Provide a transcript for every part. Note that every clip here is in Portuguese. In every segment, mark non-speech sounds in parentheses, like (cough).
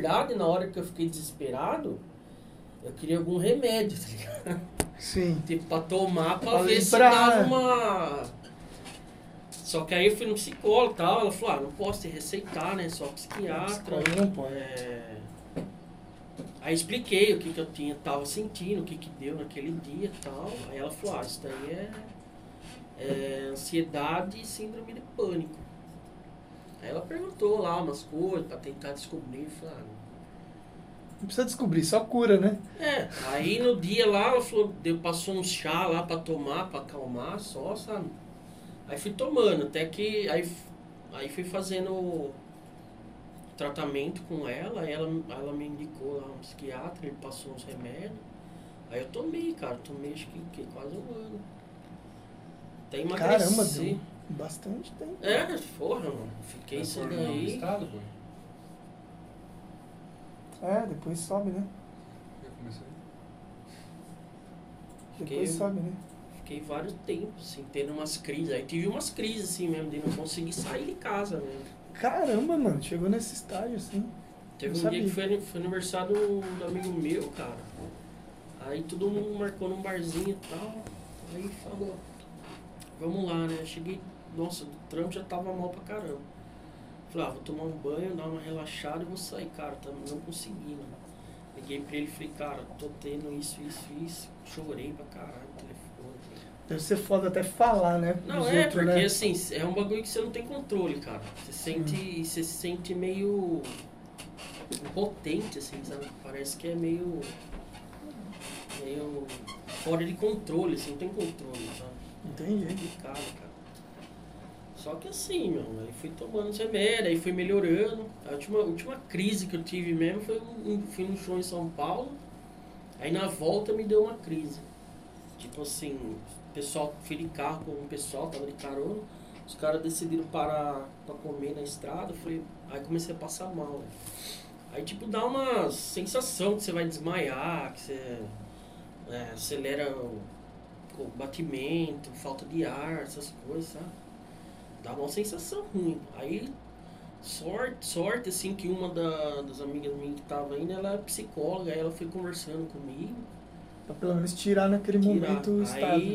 verdade, na hora que eu fiquei desesperado, eu queria algum remédio, tá ligado? Sim. (laughs) Tipo, pra tomar, pra, Pra ver se livrar, dava uma... Só que aí eu fui no psicólogo e tal, ela falou, ah, não posso te receitar, né, só psiquiatra. Pode. É... Aí expliquei o que, que eu tinha, tava sentindo, o que, que deu naquele dia e tal. Aí ela falou, ah, isso daí é, é ansiedade e síndrome de pânico. Aí ela perguntou lá umas coisas pra tentar descobrir. Falei, ah, Não precisa descobrir, só cura, né? é, aí no dia lá ela falou, deu, passou um chá lá pra tomar, pra acalmar só, sabe? Aí fui tomando, até que. Aí, aí fui fazendo tratamento com ela, aí ela, ela me indicou lá um psiquiatra, ele passou uns remédios. Aí eu tomei, cara, tomei acho que, que quase um ano. Até emagreci. Caramba, deu bastante tempo. É, porra, mano. Fiquei Transformou no daí. estado, pô. É, depois sobe, né? Já começou aí. Depois Fiquei- sobe, né? Fiquei vários tempos, assim, tendo umas crises. Aí tive umas crises, assim mesmo, de não conseguir sair de casa mesmo. Caramba, mano, chegou nesse estágio assim. Teve Não um sabia. dia que foi, foi aniversário do, do amigo meu, cara. Aí todo mundo marcou num barzinho e tal. Aí falou, vamos lá, né? Cheguei, nossa, do trampo já tava mal pra caramba. Falei, ah, vou tomar um banho, dar uma relaxada e vou sair, cara. Tá, não consegui, mano. Liguei pra ele e falei, cara, tô tendo isso, isso, isso. Chorei pra caralho no telefone. Deve ser foda até falar, né? Não, é, outros, porque né? assim, é um bagulho que você não tem controle, cara. Você sente, você se sente meio impotente, assim, sabe? Parece que é meio. meio fora de controle, assim, não tem controle, sabe? Entendi. complicado, cara. Só que assim, meu, aí fui tomando os remédios, aí fui melhorando. A última, última crise que eu tive mesmo foi um, um- fui num show em São Paulo, aí na volta me deu uma crise. Tipo assim, o pessoal, fui de carro com o pessoal, tava de carona, os caras decidiram parar pra comer na estrada, falei, aí comecei a passar mal, né? Aí tipo dá uma sensação que você vai desmaiar, que você é, acelera o o batimento, falta de ar, essas coisas, sabe? Dá uma sensação ruim. Aí, sorte, sorte assim, que uma da- das amigas minhas que tava indo, ela é psicóloga, aí ela foi conversando comigo. Pra pelo menos tirar naquele tirar. momento o Aí,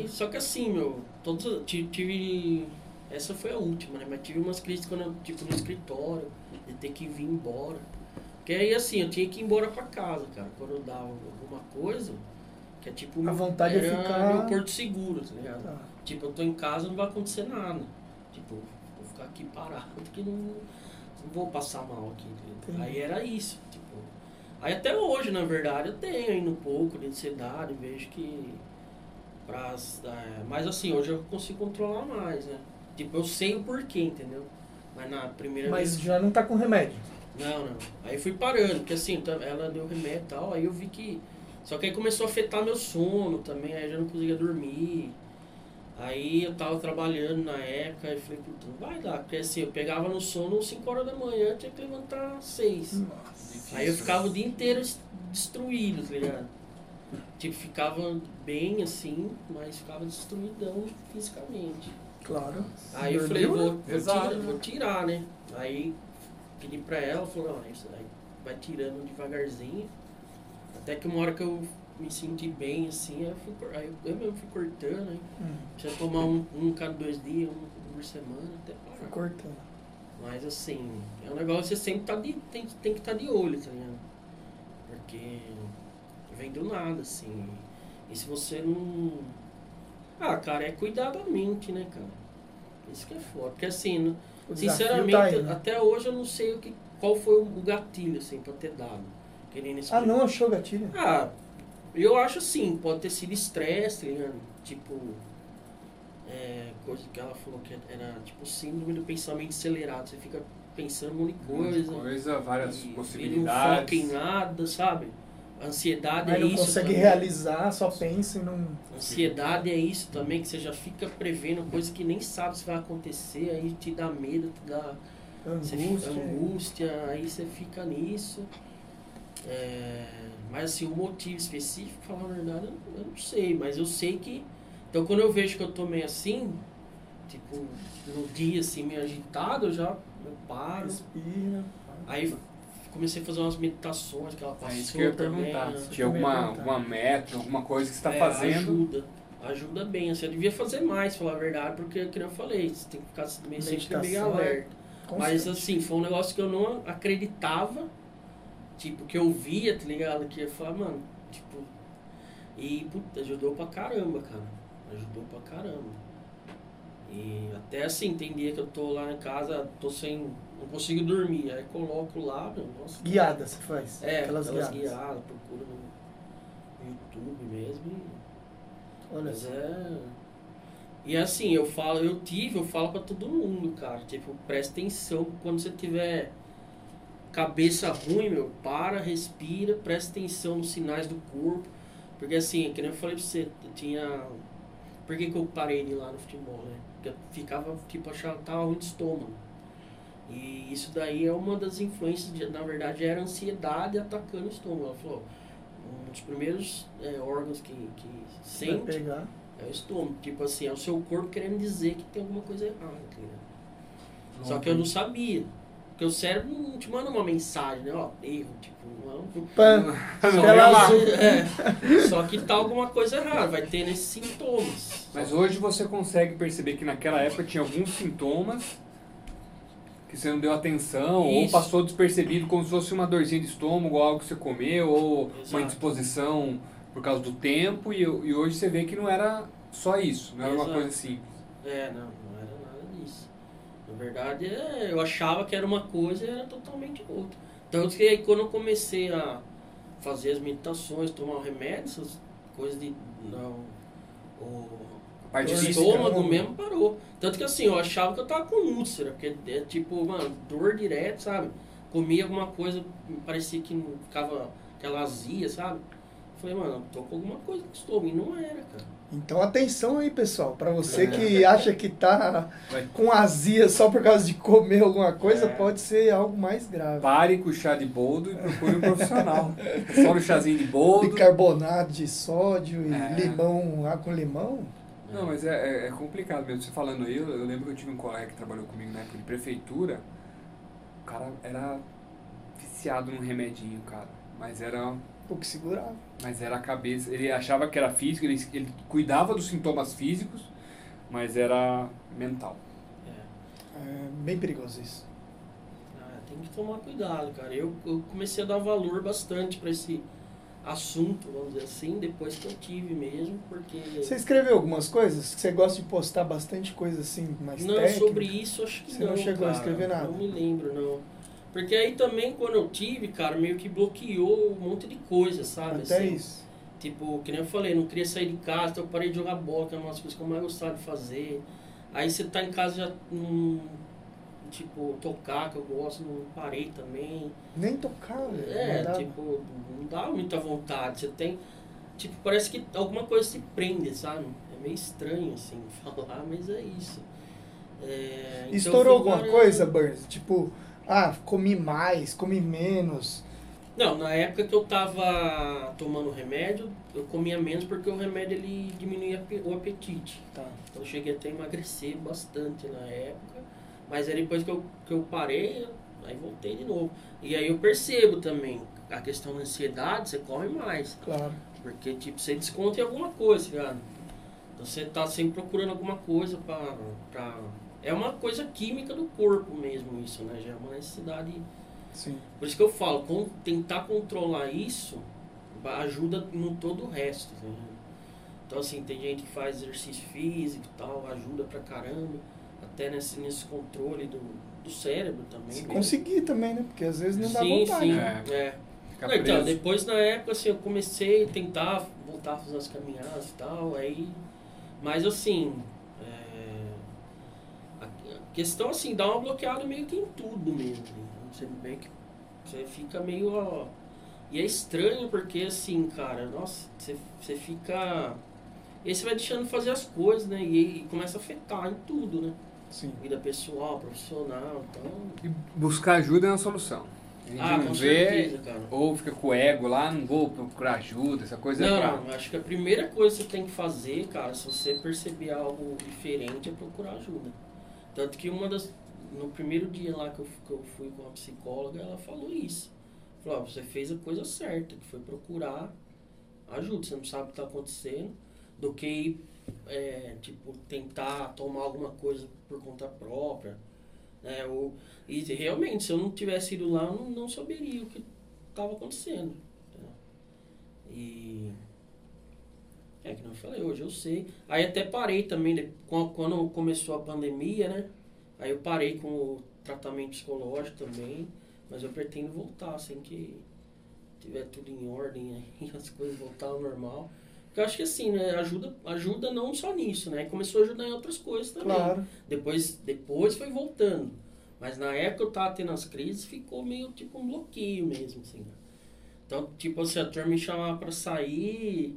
estado. só que assim, meu, todos, ti- tive, essa foi a última, né? Mas tive umas crises quando eu, tipo, no escritório, de ter que vir embora. Porque aí, assim, eu tinha que ir embora pra casa, cara, quando eu dava alguma coisa, que é tipo... A vontade é era ficar- meu porto seguro, tá ligado? Tá. Tipo, eu tô em casa, não vai acontecer nada. Tipo, vou ficar aqui parado, porque não, não vou passar mal aqui. Entendi. Aí era isso, tipo. Aí até hoje, na verdade, eu tenho ainda um pouco de ansiedade, vejo que. Pra, é, mas assim, hoje eu consigo controlar mais, né? Tipo, eu sei o porquê, entendeu? Mas na primeira Mas vez. já não tá com remédio. Não, não. Aí fui parando, porque assim, tá- ela deu remédio e tal, aí eu vi que. Só que aí começou a afetar meu sono também, aí eu já não conseguia dormir. Aí eu tava trabalhando na época, e falei, puta, não vai dar, porque assim, eu pegava no sono 5 horas da manhã, eu tinha que levantar às 6. Nossa. Aí eu ficava o dia inteiro es- destruído, tá ligado? Tipo, ficava bem assim, mas ficava destruidão fisicamente. Claro. Aí eu falei, vou, né? vou, tirar, vou tirar, né? Aí pedi pra ela, falou, não, isso aí vai tirando devagarzinho. Até que uma hora que eu me senti bem, assim, aí eu, fui, aí eu mesmo fui cortando, aí Hum, precisa tomar um, um cada dois dias, um por semana, até parar. cortando. Mas assim, é um negócio que você sempre tá de, tem, tem que estar de olho, tá ligado? Porque vem do nada, assim. E se você não. Ah, cara, é cuidar da mente, né, cara? Isso que é foda. Porque assim, O desafio sinceramente, tá aí, né? até hoje eu não sei o que, qual foi o gatilho, assim, pra ter dado. Querendo Ah, não achou gatilho? Ah, eu acho assim, pode ter sido estresse, tá ligado? Tipo, é, coisa que ela falou que era tipo síndrome do pensamento acelerado. Você fica pensando um monte de Um monte de coisa. coisa, várias e- E não possibilidades. foca em nada, sabe? Ansiedade Aí é não isso. consegue também. realizar, só pensa e não. Ansiedade é isso também, que você já fica prevendo coisa que nem sabe se vai acontecer, aí te dá medo, te dá você fica Angústia. angústia, aí você fica nisso. É, mas assim, o motivo específico, falar a verdade, eu não, eu não sei, mas eu sei que. Então quando eu vejo que eu tô meio assim, tipo, no dia assim, meio agitado, eu já eu paro. Respira. Aí comecei a fazer umas meditações que ela É passou isso que eu ia também, perguntar. né? Se tinha alguma, alguma meta, alguma coisa que você está É, fazendo. Ajuda. Ajuda bem. Assim, eu devia fazer mais, falar a verdade, porque, como eu falei, você tem que ficar meio sempre meio Meditação, alerta. Mas assim, foi um negócio que eu não acreditava. Tipo, que eu via, tá ligado? Que eu falava, mano, tipo. E, puta, ajudou pra caramba, cara. Ajudou pra caramba. E até assim, tem dia que eu tô lá em casa, tô sem. não consigo dormir. Aí coloco lá, meu, nossa. Guiada você faz. É, aquelas, aquelas, guiadas. guiadas, procura no, YouTube mesmo. e- Olha mas é. E assim, eu falo, eu tive, eu falo pra todo mundo, cara. Tipo, presta atenção quando você tiver cabeça ruim, meu, para, respira, presta atenção nos sinais do corpo. Porque assim, que nem eu falei pra você, eu tinha. Por que, que eu parei de ir lá no futebol, né? Porque eu ficava, tipo, achava que tava ruim de estômago. E isso daí é uma das influências, de, na verdade, era a ansiedade atacando o estômago. Ela falou, um dos primeiros é, órgãos que, que sente pegar. é o estômago. Tipo assim, é o seu corpo querendo dizer que tem alguma coisa errada, ligado? Só que eu não sabia. Porque o cérebro não te manda uma mensagem, né? Ó, erro, tipo, não. Pã. (laughs) Só, Tela azul. é, só que tá alguma coisa errada, vai ter nesses sintomas. Mas hoje você consegue perceber que naquela época tinha alguns sintomas que você não deu atenção ou Isso. passou despercebido como se fosse uma dorzinha de estômago, algo que você comeu ou uma Exato. indisposição por causa do tempo e, e hoje você vê que não era só isso, não era uma Exato. coisa assim. É, não, não era nada disso. Na verdade, é, eu achava que era uma coisa e era totalmente outra. Tanto que aí quando eu comecei a fazer as meditações, tomar o remédio, essas coisas de. Não, o, A parte estômago estômago. mesmo parou. Tanto que assim, eu achava que eu tava com úlcera, porque é tipo, mano, dor direto, sabe? Comia alguma coisa, parecia que não ficava aquela azia, sabe? Falei, mano, eu tô com alguma coisa no estômago. E não era, cara. Então atenção aí, pessoal. Pra você É. que acha que tá com azia só por causa de comer alguma coisa, É. pode ser algo mais grave. pare com o chá de boldo e procure um profissional. Só no chazinho de boldo. Bicarbonato de sódio e É. limão, água com limão. Não, mas é, é- é complicado mesmo. Você falando aí, eu, eu lembro que eu tive um colega que trabalhou comigo na época de prefeitura. O cara era viciado num remedinho, cara. Mas era, O que segurava. Mas era a cabeça. Ele achava que era físico, ele, ele cuidava dos sintomas físicos, mas era mental. É. É bem perigoso isso. Ah, tem que tomar cuidado, cara. Eu, eu comecei a dar valor bastante pra esse assunto, vamos dizer assim, depois que eu tive mesmo, porque. Você escreveu algumas coisas? Você gosta de postar bastante coisa assim, mais não, técnica? sobre isso acho que Você não. não chegou a cara. escrever nada? Não me lembro, não. Porque aí também, quando eu tive, cara, meio que bloqueou um monte de coisa, sabe? Até assim? isso. Tipo, que nem eu falei, não queria sair de casa, então eu parei de jogar bola, que é uma das coisas que eu mais gostava de fazer. Aí você tá em casa já não. Tipo, tocar, que eu gosto, não parei também. Nem tocar, velho. É, não tipo, não dá muita vontade. Você tem. Tipo, parece que alguma coisa se prende, sabe? É meio estranho, assim, (laughs) falar, mas é isso. É, então Estourou alguma coisa, Burns? Tipo, ah, comi mais, comi menos. Não, na época que eu tava tomando remédio, eu comia menos porque o remédio ele diminuía o apetite. Tá. Então eu cheguei até a emagrecer bastante na época. Mas aí depois que eu, que eu parei, aí voltei de novo. E aí eu percebo também a questão da ansiedade, você come mais. Claro. Porque, tipo, você desconta em alguma coisa, cara. Então você tá sempre procurando alguma coisa pra... É uma coisa química do corpo mesmo isso, né? Já é uma necessidade... Sim. Por isso que eu falo, com, tentar controlar isso ajuda no todo o resto, né? Então, assim, tem gente que faz exercício físico e tal, ajuda pra caramba. Até nesse, nesse controle do, do cérebro também. Se mesmo. conseguir também, né? Porque às vezes não dá sim, vontade. sim, né? é. Não, então, depois na época assim, eu comecei a tentar voltar a fazer as caminhadas e tal, aí. Mas assim. É, questão assim, dá uma bloqueada meio que em tudo mesmo. né? Você vê que você fica meio. ó, e é estranho porque assim, cara, nossa, você, você fica. E aí você vai deixando de fazer as coisas, né? E, e começa a afetar em tudo, né? Sim. Vida pessoal, profissional, então. E buscar ajuda é uma solução. A gente Ah, não com vê, certeza, cara. ou fica com o ego lá, não vou procurar ajuda, essa coisa é Não, pra... não, acho que a primeira coisa que você tem que fazer, cara, se você perceber algo diferente, é procurar ajuda. Tanto que uma das. No primeiro dia lá que eu, que eu fui com a psicóloga, ela falou isso. Falou, ó, você fez a coisa certa, que foi procurar ajuda. Você não sabe o que está acontecendo, do que é, tipo, tentar tomar alguma coisa por conta própria. Né? Ou, e realmente, se eu não tivesse ido lá, eu não, não saberia o que estava acontecendo. E. É que não falei, hoje eu sei. Aí até parei também, né, quan- quando começou a pandemia, né? Aí eu parei com o tratamento psicológico também, mas eu pretendo voltar assim que tiver tudo em ordem aí, (laughs) as coisas voltar ao normal. Porque eu acho que assim, né, ajuda, ajuda não só nisso, né? Começou a ajudar em outras coisas também. Claro. Depois, depois foi voltando. Mas na época eu tava tendo as crises, ficou meio tipo um bloqueio mesmo, assim. né? Então, tipo, se a turma me chamava pra sair,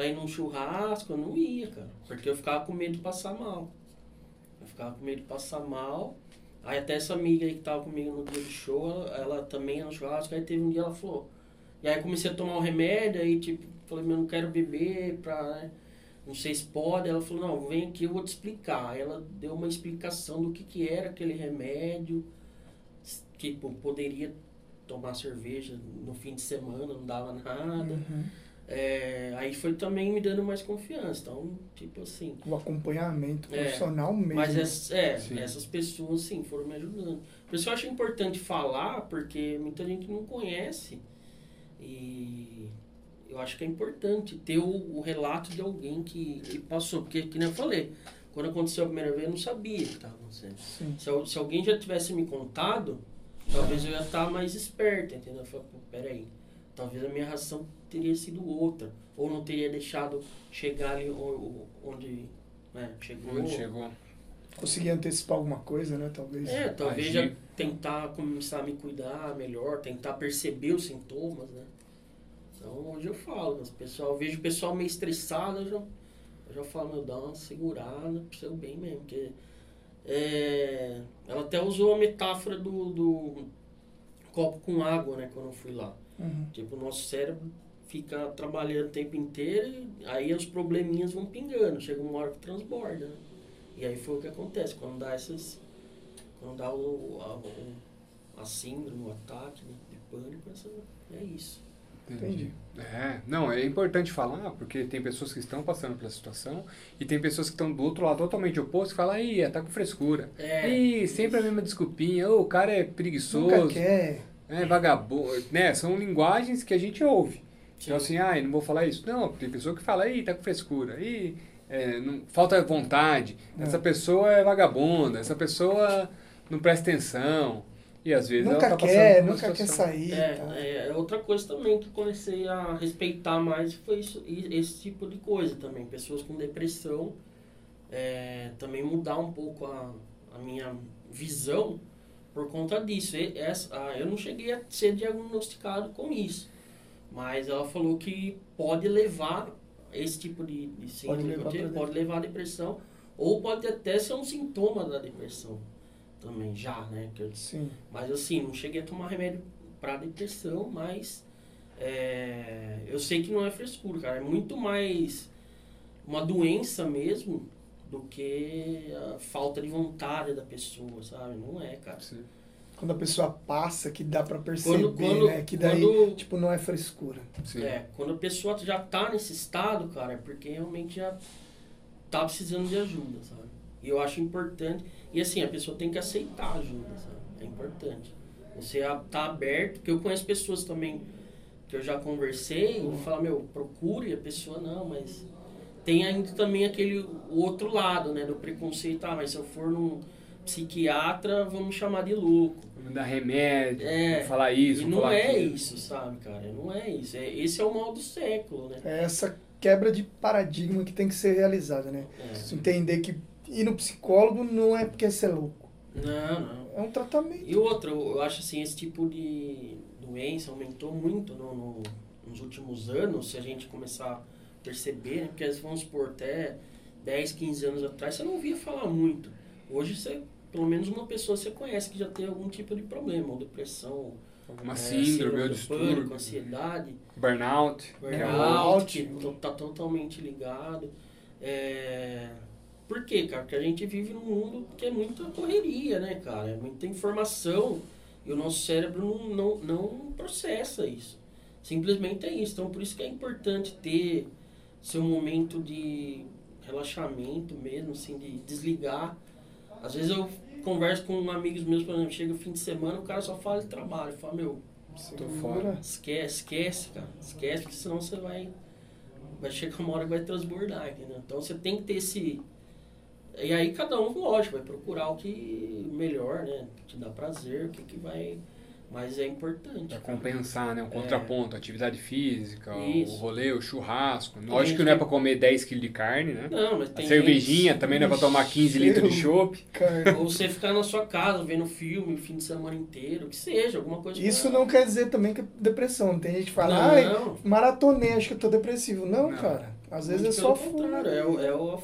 pra ir num churrasco, eu não ia, cara. Porque eu ficava com medo de passar mal. Eu ficava com medo de passar mal. Aí até essa amiga aí que tava comigo no dia do show, ela, também ia no churrasco, aí teve um dia ela falou. E aí comecei a tomar o remédio, aí tipo, falei, meu, não quero beber pra. né, não sei se pode. Ela falou, não, vem aqui, eu vou te explicar. Aí ela deu uma explicação do que, que era aquele remédio, pô, poderia tomar cerveja no fim de semana, não dava nada. Uhum. É, aí foi também me dando mais confiança. Então, tipo assim. O acompanhamento É, profissional mesmo. Mas ess- é, Sim. essas pessoas, sim, foram me ajudando. Por isso eu acho importante falar, porque muita gente não conhece. E eu acho que é importante ter o, o relato de alguém que, que passou. Porque, que nem eu falei, quando aconteceu a primeira vez, eu não sabia o que estava acontecendo. Se, se alguém já tivesse me contado, talvez eu ia estar mais esperto, entendeu? Eu falei, pô, peraí, talvez a minha reação teria sido outra. Ou não teria deixado chegar ali onde né, chegou. Onde chegou? Conseguir antecipar alguma coisa, né? Talvez. É, talvez Agir. já tentar começar a me cuidar melhor, tentar perceber os sintomas, né? Então hoje eu falo, as pessoal, eu vejo o pessoal meio estressado, eu já, eu já falo, meu, dá uma segurada pro seu bem mesmo, porque é, ela até usou a metáfora do, do copo com água, né, quando eu fui lá. Uhum. Tipo, o nosso cérebro fica trabalhando o tempo inteiro e aí os probleminhas vão pingando. Chega uma hora que transborda, né? E aí foi o que acontece. Quando dá essas... Quando dá o, a, o- a síndrome, o ataque né, de pânico, essa, é isso. Entendi. É, não, é importante falar, porque tem pessoas que estão passando pela situação e tem pessoas que estão do outro lado totalmente oposto que falam, ih, tá com frescura. É, Ih, sempre a mesma desculpinha, ô, o cara é Nunca preguiçoso, quer. é vagabundo, né? São linguagens que a gente ouve. Então Sim. assim, ai, não vou falar isso. Não, tem pessoa que fala, ih, tá com frescura, ih, é, não, falta vontade, É. essa pessoa é vagabunda, essa pessoa não presta atenção. E às vezes ela Nunca tá passando quer, nunca quer situação. sair. É, tá? é, outra coisa também que comecei a respeitar mais foi isso, esse tipo de coisa também. Pessoas com depressão, é, também mudar um pouco a, a minha visão por conta disso. E essa, ah, eu não cheguei a ser diagnosticado com isso, mas ela falou que pode levar esse tipo de, de síndrome eu levar tive, pode levar a depressão, ou pode até ser um sintoma da depressão também, já, né? Que eu Sim. mas assim, não cheguei a tomar remédio para depressão, mas é, eu sei que não é frescura, cara. É muito mais uma doença mesmo do que a falta de vontade da pessoa, sabe? Não é, cara. Sim. Quando a pessoa passa, que dá pra perceber, Quando, quando, né? Que daí, quando, tipo, não é frescura. Sim. é, quando a pessoa já tá nesse estado, cara, é porque realmente já tá precisando de ajuda, sabe? E eu acho importante. E assim, a pessoa tem que aceitar a ajuda, sabe? É importante. Você tá aberto, porque eu conheço pessoas também que eu já conversei e fala, meu, procure, a pessoa não, mas tem ainda também aquele outro lado, né, do preconceito, ah, mas se eu for num psiquiatra, vão me chamar de louco. Dar remédio, É, falar isso, e não falar é aquilo. isso, sabe, cara? Não é isso. É, esse é o mal do século, né? É essa quebra de paradigma que tem que ser realizada, né? É. Entender que ir no psicólogo não é porque você é louco. Não, não. É um tratamento. E outra, eu eu acho assim, esse tipo de doença aumentou muito no, no- nos últimos anos, se a gente começar a perceber, né? Porque vamos supor, até 10, 15 anos atrás, você não ouvia falar muito. Hoje você, pelo menos uma pessoa você conhece que já tem algum tipo de problema, ou depressão, Alguma é, síndrome ou distúrbio, ansiedade, burnout, é burnout, Burnout. tá totalmente ligado. É... Por quê, cara? Porque a gente vive num mundo que é muita correria, né, cara? É muita informação. E o nosso cérebro não, não, não processa isso. Simplesmente é isso. Então, por isso que é importante ter seu momento de relaxamento mesmo, assim, de desligar. Às vezes eu converso com amigos meus, por exemplo, chega o fim de semana, o cara só fala de trabalho. Eu falo, meu, Tô fora. esquece, esquece, cara. Esquece, porque senão você vai. Vai chegar uma hora que vai transbordar, entendeu? Então você tem que ter esse. E aí cada um, lógico, vai procurar o que melhor, né? Te dá prazer, o que, que vai. Mas é importante. Pra cara. compensar, né? Um contraponto, atividade física, o Isso. rolê, o churrasco. Tem Lógico gente que não é pra comer 10 kg de carne, né? Não, mas A tem cervejinha gente- também não é pra tomar 15 litros de chopp. Carne. (laughs) Ou você ficar na sua casa vendo filme o fim de semana inteiro, que seja, alguma coisa. Isso pra- não quer dizer também que é depressão. Tem gente que fala, ai, Não, maratonei, acho que eu tô depressivo. Não, Não. cara. Às vezes é muito só pelo contrário, é, o, é, o,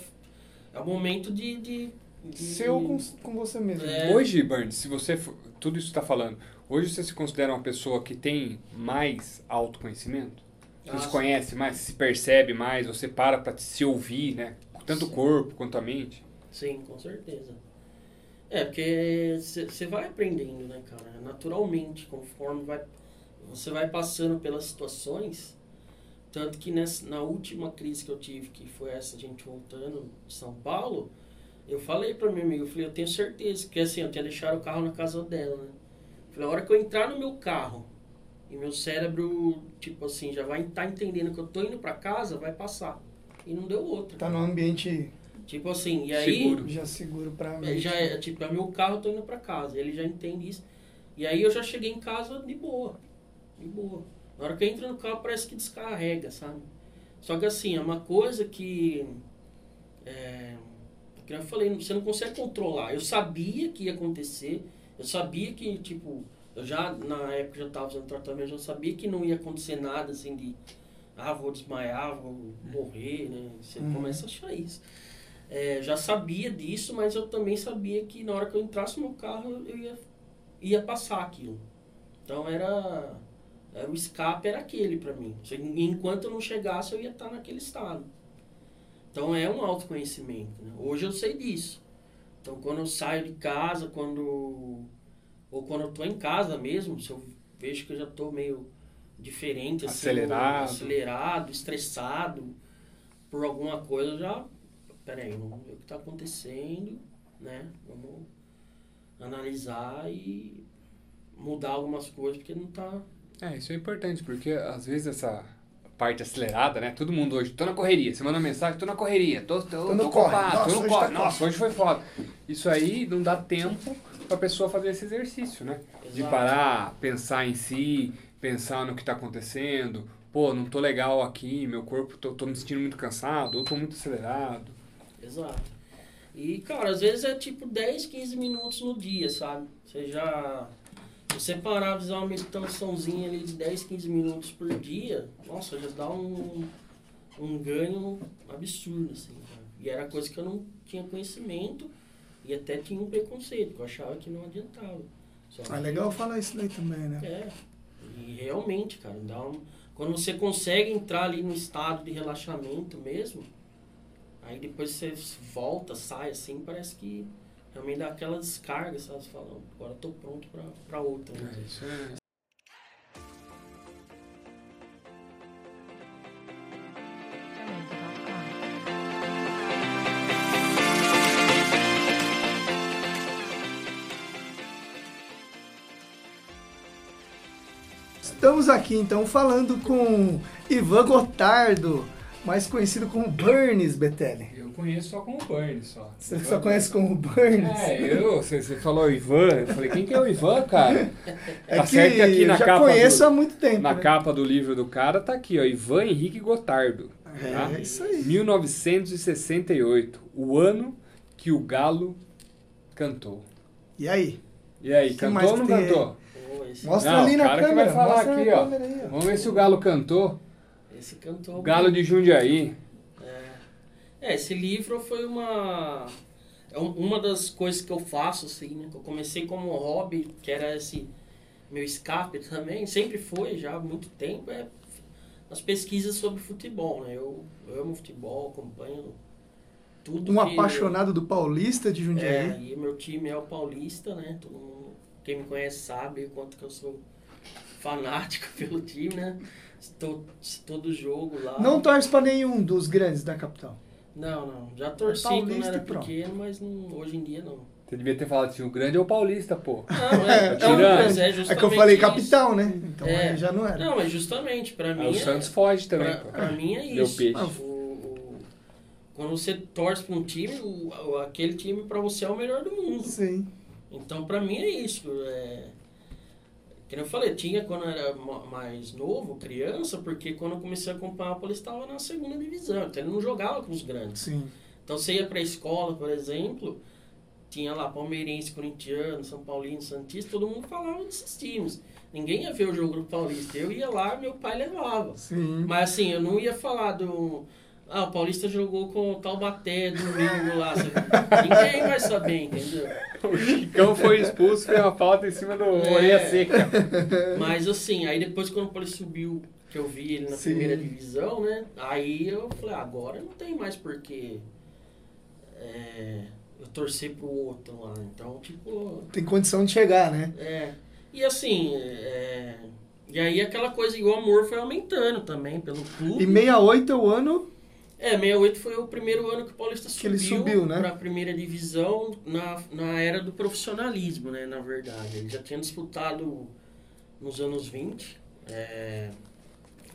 é o momento de. de, de seu com, com você mesmo. É. Hoje, Bernd, se você. for- Tudo isso que você tá falando. Hoje você se considera uma pessoa que tem mais autoconhecimento? Você Ah, se conhece mais, se percebe mais, você para pra se ouvir, né? Tanto o corpo quanto a mente. Sim, com certeza. É, porque você vai aprendendo, né, cara? Naturalmente, conforme vai, você vai passando pelas situações. Tanto que nessa, na última crise que eu tive, que foi essa gente voltando de São Paulo, eu falei pra minha amiga, eu falei, eu tenho certeza, que assim, eu tinha deixado o carro na casa dela, né? Falei, a hora que eu entrar no meu carro e meu cérebro, tipo assim, já vai estar entendendo que eu tô indo pra casa, vai passar. E não deu outra. Tá num ambiente Tipo assim, e aí. Seguro. já seguro pra É, mente. já é, tipo, é meu carro, eu tô indo pra casa. Ele já entende isso. E aí eu já cheguei em casa de boa. De boa. Na hora que eu entro no carro, parece que descarrega, sabe? Só que assim, é uma coisa que. É, que eu falei, você não consegue controlar. Eu sabia que ia acontecer. Eu sabia que, tipo, eu já, na época, já tava fazendo tratamento, eu sabia que não ia acontecer nada assim de. Ah, vou desmaiar, vou morrer, né? Você Uhum. começa a achar isso. É, já sabia disso, mas eu também sabia que na hora que eu entrasse no carro eu ia, ia passar aquilo. Então era, era o escape era aquele para mim. Enquanto eu não chegasse eu ia estar naquele estado. Então é um autoconhecimento. Né? Hoje eu sei disso. Então quando eu saio de casa, quando ou quando eu tô em casa mesmo, se eu vejo que eu já tô meio diferente, assim, Acelerado. acelerado, estressado por alguma coisa, eu já peraí, vamos ver o que está acontecendo, né? Vamos analisar e mudar algumas coisas, porque não tá. É, isso é importante, porque às vezes essa parte acelerada, né? Todo mundo hoje, tô na correria, você manda mensagem, tô na correria, tô, tô, no tô corre. ocupado, Nossa, tô no hoje corre. tá Nossa, hoje foi foda. Isso aí não dá tempo pra pessoa fazer esse exercício, né? De Exato. parar, pensar em si, pensar no que tá acontecendo. Pô, não tô legal aqui, meu corpo, tô, tô me sentindo muito cansado, ou tô muito acelerado. Exato. E, cara, às vezes é tipo 10, 15 minutos no dia, sabe? Você já. Você parar fazer uma meditaçãozinha ali de 10, 15 minutos por dia, nossa, já dá um, um ganho absurdo, assim, cara. E era coisa que eu não tinha conhecimento e até tinha um preconceito, que eu achava que não adiantava. Só Ah, que- legal falar isso daí também, né? É. E realmente, cara, dá um... quando você consegue entrar ali no estado de relaxamento mesmo, aí depois você volta, sai assim, parece que realmente dá aquela descarga, sabe? Você fala, agora eu tô pronto pra, pra outra. né? É, isso é... Estamos aqui então falando com Ivan Gotardo, mais conhecido como Burns Betelli. Eu conheço só com o Burn, só. Você só conhece como Burns? É, eu, você, você falou Ivan, eu falei, quem que é o Ivan, cara? É tá que certo que aqui na eu já capa conheço do- há muito tempo. Na né? capa do livro do cara tá aqui, ó, Ivan Henrique Gotardo. tá? É isso aí. 1968, o ano que o galo cantou. E aí? E aí, Que cantou ou não tem aí? Cantou? Esse, Mostra Não, ali na cara que câmera. vai falar aqui, ó. aí, ó. Vamos ver se o galo cantou. esse cantor. O galo de Jundiaí. É, esse livro foi uma. É um- uma das coisas que eu faço, assim, né? Que eu comecei como hobby, que era esse meu escape também, sempre foi já há muito tempo, é as pesquisas sobre futebol, né? Eu amo futebol, acompanho tudo Um que- apaixonado do Paulista de É, Jundiaí. e meu time é o Paulista, né? Todo mundo quem me conhece sabe o quanto que eu sou fanático (laughs) pelo time, né? Estou todo jogo lá. Não torce pra nenhum dos grandes da capital. Não, não. Já torci Paulista quando era pronto. pequeno, mas não- hoje em dia não. Você devia ter falado assim, o grande é o paulista, pô. Não, é, É, não, tirando. mas é É que eu falei isso. capital, né? Então É. aí já não era. Não, mas justamente, pra mim. Aí o é- Santos foge também, pra, pô. pra mim é isso. peixe. O- o- quando você torce pra um time, o- aquele time pra você é o melhor do mundo. Sim. Então, pra mim é isso. É... Que nem eu falei, tinha quando eu era ma- mais novo, criança, porque quando eu comecei a acompanhar o Paulista estava na segunda divisão, então ele não jogava com os grandes. Sim. Então você ia pra escola, por exemplo, tinha lá palmeirense, corintiano, São Paulino, Santista, todo mundo falava desses times. Ninguém ia ver o jogo do Paulista. Eu ia lá, meu pai levava. Sim. Mas assim, eu não ia falar do. Ah, o Paulista jogou com o Taubaté domingo lá. Ninguém vai saber, entendeu? O Chicão foi expulso, fez uma falta em cima do É. orelha seca. Mas assim, aí depois quando o Paulista subiu, que eu vi ele na Sim. primeira divisão, né? Aí eu falei, ah, agora não tem mais porque é, eu torcer pro outro lá. Então, tipo, Tem condição de chegar, né? é. E assim, é, e aí aquela coisa, e o amor foi aumentando também pelo clube. E 68 é o ano. É, 68 foi o primeiro ano que o Paulista Que subiu, ele subiu, né? para a primeira divisão na, na era do profissionalismo, né, na verdade. Ele já tinha disputado nos anos 20 é,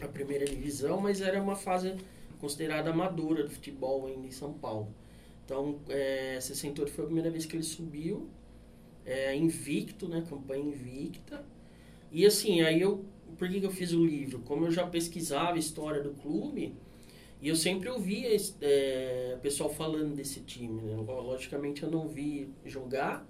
a primeira divisão, mas era uma fase considerada amadora do futebol ainda em São Paulo. Então, é, 68 foi a primeira vez que ele subiu, é, invicto, né, campanha invicta. E assim, aí eu, por que, que eu fiz o livro? Como eu já pesquisava a história do clube, e eu sempre ouvia é, pessoal falando desse time, né? Logicamente eu não vi jogar,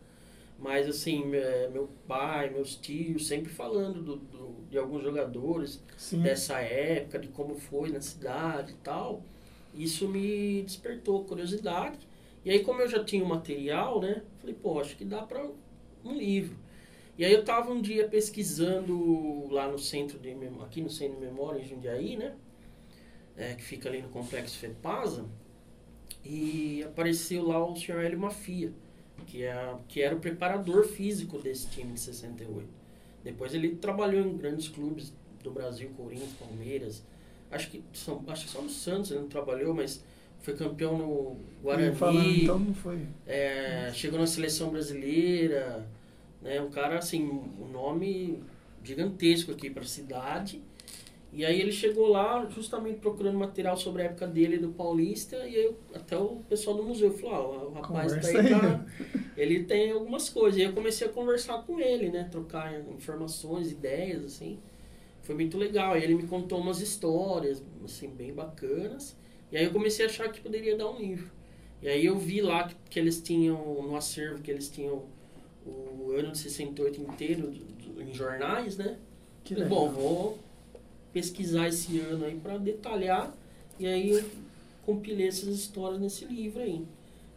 mas assim, é, meu pai, meus tios, sempre falando do, do- de alguns jogadores Sim. dessa época, de como foi na cidade e tal. Isso me despertou curiosidade. E aí, como eu já tinha o material, né? Falei, pô, acho que dá para um livro. E aí eu tava um dia pesquisando lá no centro de memória, aqui no Centro de Memória, em Jundiaí, né? É, que fica ali no Complexo FEPASA. E apareceu lá o senhor Hélio Mafia, que, é, que era o preparador físico desse time de 68. Depois ele trabalhou em grandes clubes do Brasil, Corinthians, Palmeiras. Acho que, são, acho que só no Santos ele não trabalhou, mas foi campeão no ia falar, Guarani. então não foi. É, chegou na seleção brasileira, né? Um cara assim, um nome gigantesco aqui para a cidade. E aí ele chegou lá justamente procurando material sobre a época dele do Paulista e aí até o pessoal do museu falou, ah, o rapaz Conversa daí aí, tá, ele tem algumas coisas. E aí eu comecei a conversar com ele, né? Trocar informações, ideias, assim. Foi muito legal. E ele me contou umas histórias, assim, bem bacanas. E aí eu comecei a achar que poderia dar um livro. E aí eu vi lá que, que eles tinham, no acervo, que eles tinham o ano de 68 inteiro do- do- em jornais, né? Que legal. Bom, vou pesquisar esse ano aí para detalhar. E aí eu compilei essas histórias nesse livro aí.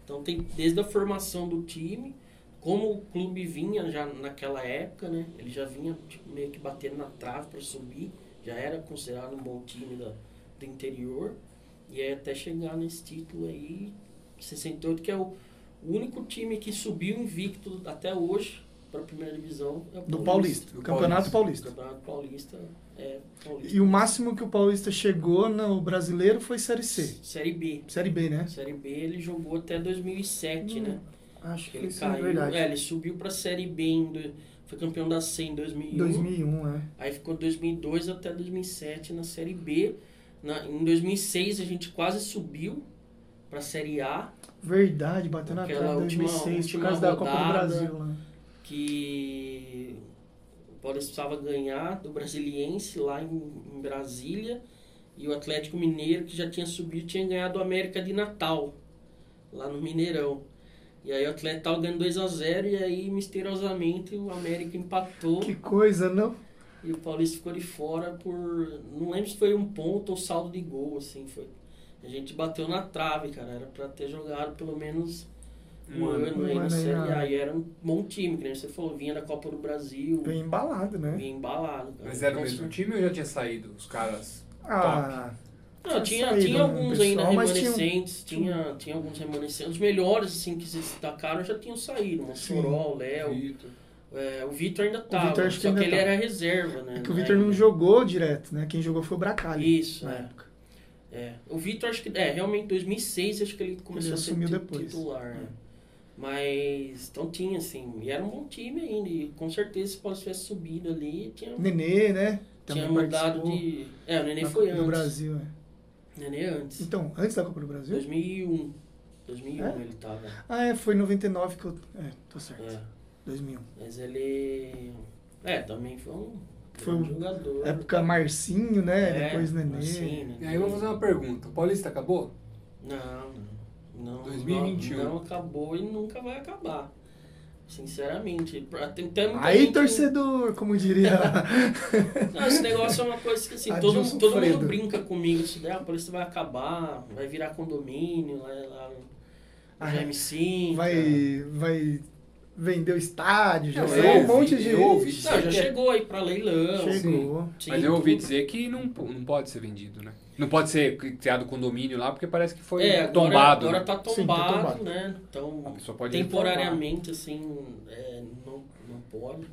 Então tem desde a formação do time, como o clube vinha já naquela época, né? Ele já vinha tipo, meio que batendo na trave para subir, já era considerado um bom time da, do interior. E aí até chegar nesse título aí, 68, que é o único time que subiu invicto até hoje para a primeira divisão. É o Do Paulista. Do Campeonato O Paulista. Campeonato Paulista é Paulista. E o máximo que o Paulista chegou no brasileiro foi Série C. Série B. Série B, né? Série B ele jogou até 2007, Hum, né? Acho que Ele isso é caiu. verdade. É, ele subiu pra Série B, em do- foi campeão da C em 2001. 2001, é. Aí ficou 2002 até 2007 na Série B. Na, em 2006 a gente quase subiu pra Série A, Verdade, bateu na Aquela trave em última- 2006 por causa da Copa do rodada. Brasil lá. Que o Paulista precisava ganhar do Brasiliense lá em, em Brasília. E o Atlético Mineiro, que já tinha subido, tinha ganhado o América de Natal, lá no Mineirão. E aí o Atlético tava ganhando 2x0 e aí, misteriosamente, o América empatou Que coisa, não? e o Paulista ficou de fora por. Não lembro se foi um ponto ou saldo de gol, assim. Foi. A gente bateu na trave, cara. Era pra ter jogado pelo menos um, Um ano. ano, Um aí na ano aí Série na- A. E era um bom time, que nem você falou, vinha da Copa do Brasil, Bem embalado, né? vinha embalado. Cara. Mas era o mesmo time ou já tinha saído os caras? Ah, Não, tinha, saído, tinha né, alguns pessoal, ainda mas tinha remanescentes, tinha, tinha, alguns remanescentes. Os melhores, assim, que se destacaram já tinham saído. O Mossoró, o Léo, Vitor. É, o Vitor ainda tava, que só que ainda ele tá. era reserva, né? É que o na Vitor não jogou direto, né? Quem jogou foi o Bracali. Isso, na é. época. É. O Vitor, acho que. É, realmente, em 2006, acho que ele começou Ele a ser titular. né? Mas. Então tinha, assim. E era um bom time ainda. E com certeza, se o Paulista tivesse subido ali, tinha, Nenê, né? tinha Também mudado participou de. É, o Nenê na foi Copa antes. do Brasil. é. Nenê antes. Então, antes da Copa do Brasil? 2001. 2001 É? ele tava. Ah, é, foi em 99 que eu. É, tô certo. É. 2001. Mas ele. É, também foi um Foi um- jogador. Época Marcinho, né? É, Depois Nenê. assim, né? E aí eu vou fazer uma pergunta. O Paulista acabou? Não, não. Não 2021. Não, não acabou e nunca vai acabar. Sinceramente. Pra- Tem, tem muita Aí, gente- torcedor, como diria. (laughs) Não, esse negócio é uma coisa que assim, Adilson todo, todo Fredo. mundo brinca comigo. Isso daí, ah, a polícia vai acabar, vai virar condomínio lá, lá no Ah, GM5. vai, vai vender o estádio, já eu um monte de. eu ouvi Não, já que é- chegou aí pra leilão. Chegou. Sim, Mas eu ouvi tudo. dizer que não, não pode ser vendido, né? Não pode ser criado condomínio lá, porque parece que foi É, agora, tombado. agora né? tá Sim, tá tombado, tombado. né? Então, temporariamente, assim, é, não, não pode.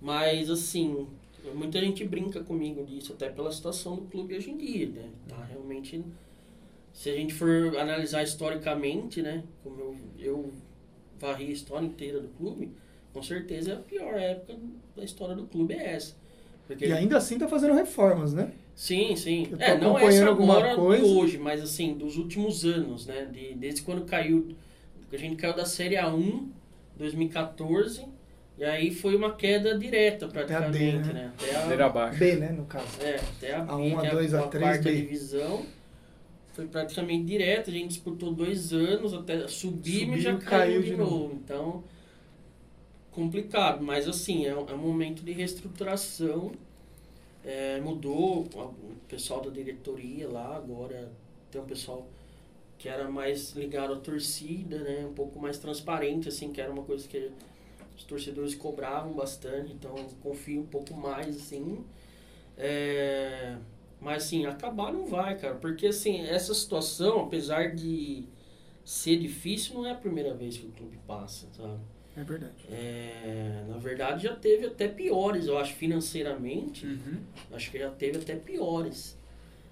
Mas, assim, muita gente brinca comigo disso, até pela situação do clube hoje em dia, né? Tá realmente... Se a gente for analisar historicamente, né? Como eu, eu varri a história inteira do clube, com certeza a pior época da história do clube é essa. Porque E ainda assim tá fazendo reformas, né? Sim, sim. Eu tô É, não acompanhando essa alguma agora coisa. de hoje, mas assim, dos últimos anos, né? De, desde quando caiu. A gente caiu da Série A1, 2014, e aí foi uma queda direta praticamente, né? né? Até a, Ladeira abaixo. B, né, no caso. é, até a, A B, um, a que é dois, a a três, quarta B. divisão. Foi praticamente direto, a gente disputou dois anos até subir Subiu, e já caiu caiu, de de novo. novo. Então, complicado, mas assim, é, um- é um momento de reestruturação. É, mudou o pessoal da diretoria lá, agora tem um pessoal que era mais ligado à torcida, né? Um pouco mais transparente, assim, que era uma coisa que os torcedores cobravam bastante, então confio um pouco mais, assim. É, mas assim, acabar não vai, cara, porque assim, essa situação, apesar de ser difícil, não é a primeira vez que o clube passa, sabe? É verdade. É, na verdade já teve até piores, eu acho, financeiramente. Uhum. Acho que já teve até piores.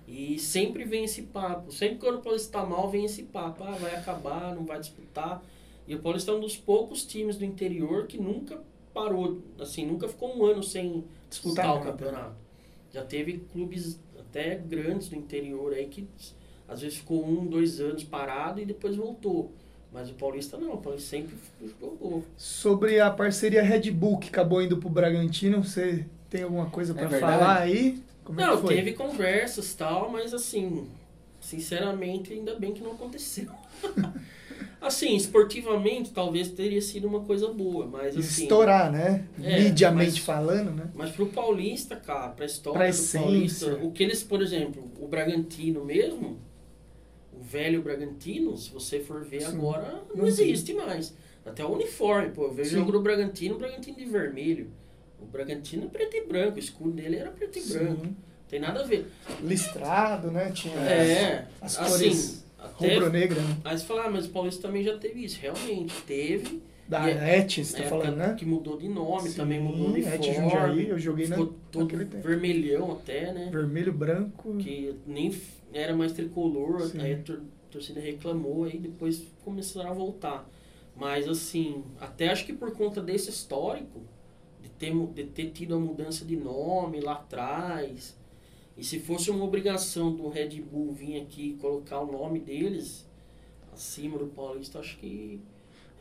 E sempre vem esse papo. Sempre quando o Paulista tá mal, vem esse papo. Ah, vai acabar, não vai disputar. E o Paulista é um dos poucos times do interior que nunca parou, assim, nunca ficou um ano sem disputar Disputar o campeonato. Já teve clubes até grandes do interior aí que às vezes ficou um, dois anos parado e depois voltou. Mas o Paulista não, o Paulista sempre jogou. Sobre a parceria Red Bull que acabou indo pro Bragantino, você tem alguma coisa pra É falar aí? Como é não, que foi? teve conversas e tal, mas assim, sinceramente, ainda bem que não aconteceu. (laughs) assim, esportivamente, talvez teria sido uma coisa boa, mas assim. Estourar, né? É, Mediamente mas- falando, né? Mas pro Paulista, cara, pra história Pra do essência. Paulista, o que eles, por exemplo, o Bragantino mesmo, o velho Bragantino, se você for ver Sim. agora, não, Não existe mais. Até o uniforme, pô, eu vejo o Sim. jogo do Bragantino, o Bragantino de vermelho. O Bragantino é preto e branco, o escudo dele era preto e branco. Sim. Tem nada a ver. Listrado, né? Tinha É, as assim, cores até, rubro-negra, né? Aí você fala, ah, mas o Paulista também já teve isso. Realmente, teve. Da E- ET, você tá falando, né? Que mudou de nome, Sim, também mudou de uniforme. Jundiaí, eu joguei na- todo vermelhão até, né? Vermelho, branco. Que nem era mais tricolor, Sim. aí a tor- torcida reclamou, aí depois começaram a voltar. Mas assim, até acho que por conta desse histórico, de ter, de ter tido a mudança de nome lá atrás, e se fosse uma obrigação do Red Bull vir aqui e colocar o nome deles acima do Paulista, acho que.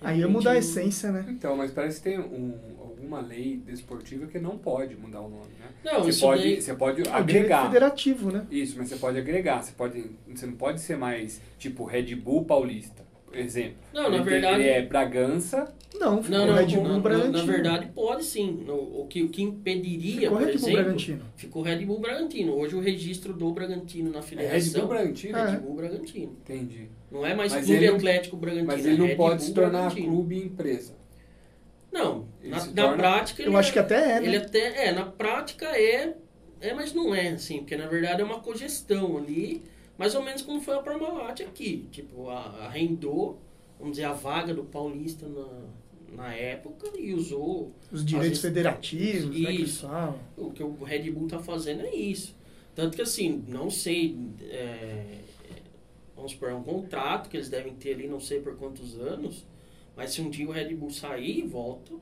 Aí ia mudar a essência, né? Então, mas parece que tem um, alguma lei desportiva que não pode mudar o nome, né? Não, você isso pode, daí- você pode É o agregar. federativo, né? Isso, mas você pode agregar. Você, pode, você não pode ser mais tipo Red Bull Paulista. Exemplo. Não, Ele na tem- verdade. Ele é Bragança. Não, ficou Não, não, Red Bull na, Bragantino. na verdade pode sim. No- o, que, o que impediria, Ficou por Red Bull exemplo, Bragantino. ficou Red Bull Bragantino. Hoje o registro do Bragantino na É Red federação Bull Bragantino? É. Red Bull Bragantino. Entendi. Não é mais Mas Clube ele não- Atlético Bragantino. Mas é ele não Red pode Bull se tornar Bragantino. clube e empresa. Não, Ele na, na torna- prática ele Eu acho é- que até é, né? Ele até é, na prática é, é, mas não é, assim, porque na verdade é uma cogestão ali, mais ou menos como foi a Parmalat aqui. Tipo, a, arrendou, vamos dizer, a vaga do Paulista na, na época e usou Os direitos vezes- federativos, né, que Isso. o que o Red Bull tá fazendo é isso. Tanto que assim, não sei. é, vamos supor, é um contrato que eles devem ter ali, não sei por quantos anos. Mas se um dia o Red Bull sair, volta. O,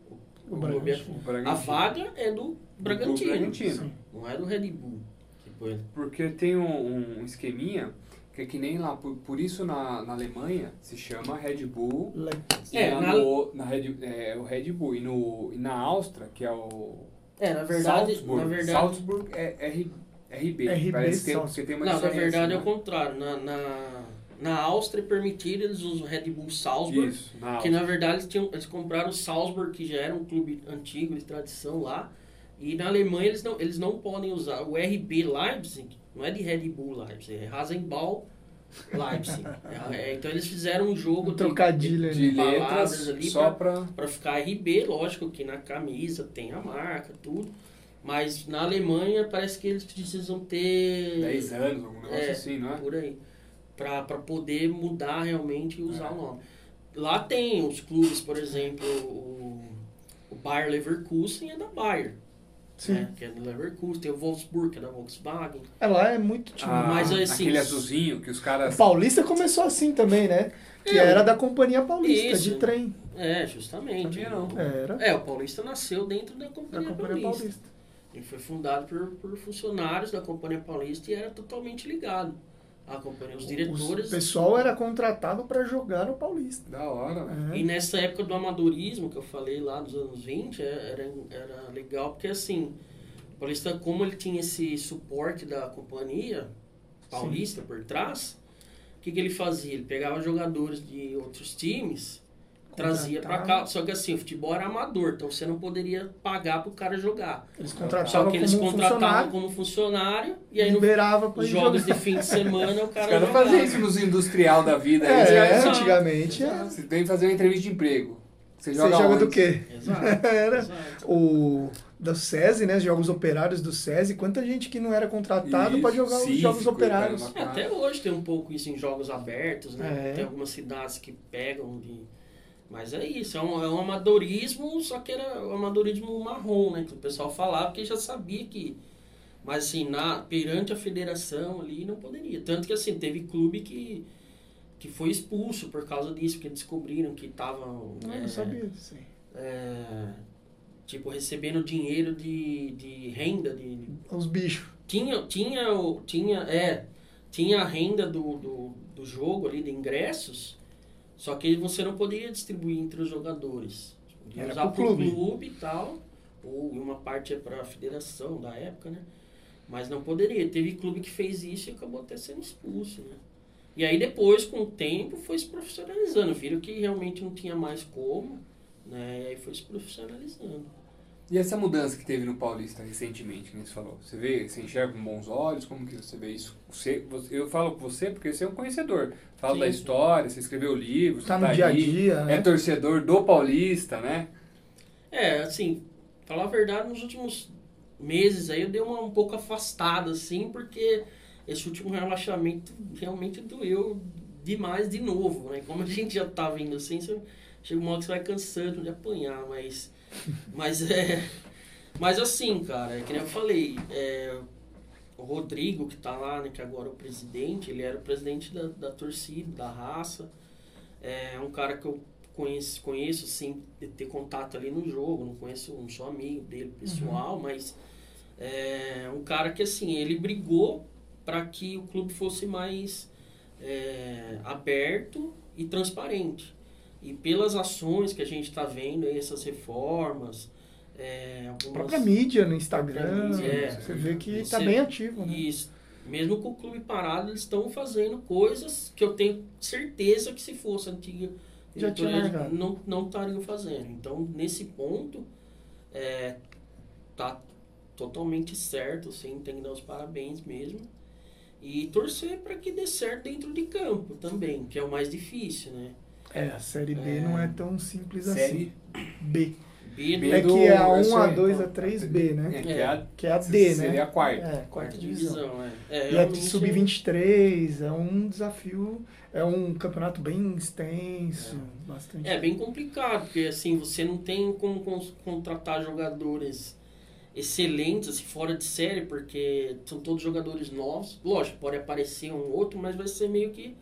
O o Bragantino. O Bragantino. a vaga é do Bragantino. Bragantino. Sim. Não é do Red Bull. Ele- Porque tem um, um esqueminha que é que nem lá, por, por isso na, na Alemanha se chama Red Bull. Le- e É, lá na- no, na Red, é o Red Bull. E, no, e na Áustria, que é o É, na verdade. Salzburg, Na verdade Salzburg é R, RB. RB Parece que tem, porque tem uma Não, na verdade é né? o contrário. Na, na, na Áustria é permitido, eles usam o Red Bull Salzburg. Isso, na Que na verdade eles, tinham, eles compraram o Salzburg, que já era um clube antigo de tradição lá. E na Alemanha eles não, eles não podem usar o RB Leipzig, não é de Red Bull Leipzig, é Rasenball Leipzig. É, (laughs) é, então eles fizeram um jogo Um trocadilho de ali. palavras letras ali só pra... para ficar RB, lógico que na camisa tem a marca, tudo. Mas na Alemanha parece que eles precisam ter 10 anos, algum negócio É, assim, não é? por aí. Pra, pra poder mudar realmente e usar o nome. Lá tem os clubes, por exemplo, o, o Bayer Leverkusen é da Bayer. Sim. Né? Que é do Leverkusen. Tem o Wolfsburg, que é da Volkswagen. É, lá é muito time. Ah, Mas, assim, aquele azulzinho que os O caras... Paulista começou assim também, né? Que É, era da Companhia Paulista, isso. de trem. É, justamente. Não. Era É, o Paulista nasceu dentro da da Companhia, Companhia Paulista. Paulista. Ele foi fundado por, por funcionários da Companhia Paulista e era totalmente ligado à companhia. Os diretores. O pessoal era contratado para jogar no Paulista. Da hora, velho. É. E nessa época do amadorismo que eu falei lá nos anos 20, é- era, era legal porque assim, o Paulista, como ele tinha esse suporte da companhia paulista por trás, o que, que ele fazia? Ele pegava jogadores de outros times, trazia pra Contratava. cá. Só que assim, o futebol era amador, então você não poderia pagar pro cara jogar. Eles Só contratavam que eles como contratavam funcionário, como funcionário e aí liberava para nos jogos jogar. de fim de semana o Os cara caras jogava. faziam isso nos industrial da vida. os É, caras- Exato. antigamente é. Você tem que fazer uma entrevista de emprego. Você Você joga, joga onde? do quê? Exato, (laughs) Era. exato. O do SESI, né? Os jogos operários do SESI. Quanta gente que não era contratado para jogar os jogos operários. É, até hoje tem um pouco isso em jogos abertos, né? É. Tem algumas cidades que pegam de. Mas é isso, é um, é um amadorismo, só que era um amadorismo marrom, né? Que o pessoal falava porque já sabia que. Mas assim, na, perante a federação ali não poderia. Tanto que assim, teve clube que, que foi expulso por causa disso, porque descobriram que estavam. Não, é, não sabia aí. é, tipo, recebendo dinheiro de, de renda, de, Os bichos. tinha, tinha, o- tinha, é, tinha a renda do, do, do jogo ali, de ingressos, só que você não poderia distribuir entre os jogadores. Podia Era usar pro clube. clube e tal, ou uma parte é para a federação da época, né? Mas não poderia. Teve clube que fez isso e acabou até sendo expulso, né? E aí depois, com o tempo, foi se profissionalizando. Viram que realmente não tinha mais como, né? E aí foi se profissionalizando. E essa mudança que teve no Paulista recentemente, que você falou? Você vê, você enxerga com bons olhos? Como que você vê isso? Você, você- eu falo com você porque você é um conhecedor. Fala Sim, da sim. história, você escreveu livros, Tá você no dia a dia, É né? torcedor do Paulista, né? É, assim, falar a verdade, nos últimos meses aí eu dei uma um pouco afastada, assim, porque esse último relaxamento realmente doeu demais de novo, né? Como a gente já tá vindo assim, você, chega uma hora que você vai cansando de apanhar, mas. Mas é. Mas assim, cara, é que nem eu falei, é, o Rodrigo, que tá lá, né, que agora é o presidente, ele era o presidente da, da torcida, da raça. É um cara que eu conheço, conheço assim, de ter contato ali no jogo, não conheço, não sou amigo dele pessoal, mas é um cara que assim, ele brigou para que o clube fosse mais é, aberto e transparente. E pelas ações que a gente está vendo, aí, essas reformas, é, A algumas... própria mídia no Instagram, mídia, é. você vê que Você- tá bem ativo, né? E mesmo com o clube parado, eles estão fazendo coisas que eu tenho certeza que se fosse antiga Já tinha largado. não não estariam fazendo. Então, nesse ponto, é, tá totalmente certo, sim, tem que dar os parabéns mesmo. E torcer para que dê certo dentro de campo também, que é o mais difícil, né? É, a Série B É. não é tão simples Série assim. B. B É do- que é a eu 1, sei, a 2, então. a 3B, né? É, que é a, Que é a D, né? Seria a quarta. É, quarta quarta divisão. divisão. É, é, E a realmente- Sub-23 é um desafio, é um campeonato bem extenso, bastante. É bem complicado, porque assim, você não tem como contratar jogadores excelentes, assim, fora de série, porque são todos jogadores novos. Lógico, pode aparecer um outro, mas vai ser meio que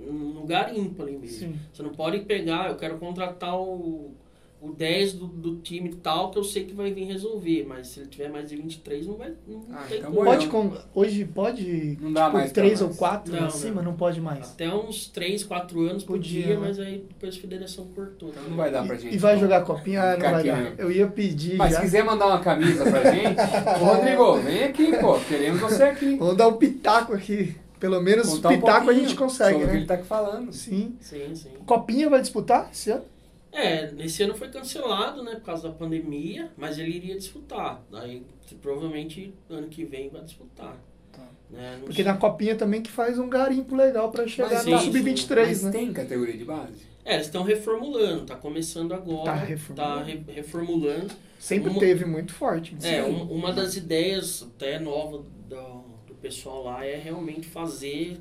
um lugar ímpar ali mesmo. Sim. Você não pode pegar, eu quero contratar o, o 10 do, do time tal que eu sei que vai vir resolver, mas se ele tiver mais de 23, não vai. Não Ah, tem então como. Pode com, hoje pode Não dá mais pra 3 ou mais. 4 Não, acima, não. não. pode mais. Até uns 3, 4 anos Podia, podia, né? mas aí depois a federação cortou. Então não vai dar pra E, gente. e vai então. jogar copinha? Ah, não vai dar. né? Eu ia pedir Mas já. se quiser mandar uma camisa pra gente, (laughs) Rodrigo, vem aqui, pô. Queremos você aqui. Vamos dar um pitaco aqui. Pelo menos Contar um pitaco a pouquinho gente consegue, sobre o que né? ele tá aqui falando. Sim. Sim, sim. Copinha vai disputar esse ano? É, nesse ano foi cancelado, né, por causa da pandemia, mas ele iria disputar. Aí provavelmente ano que vem vai disputar. Tá. Né? Porque sei. na copinha também que faz um garimpo legal pra chegar Mas sim, Sub-23, Mas né? tem categoria de base? É, eles estão reformulando, tá começando agora. Tá reformulando. tá re- reformulando. Sempre Uma- teve muito forte. É, Sim. um- uma das ideias até nova do pessoal lá é realmente fazer.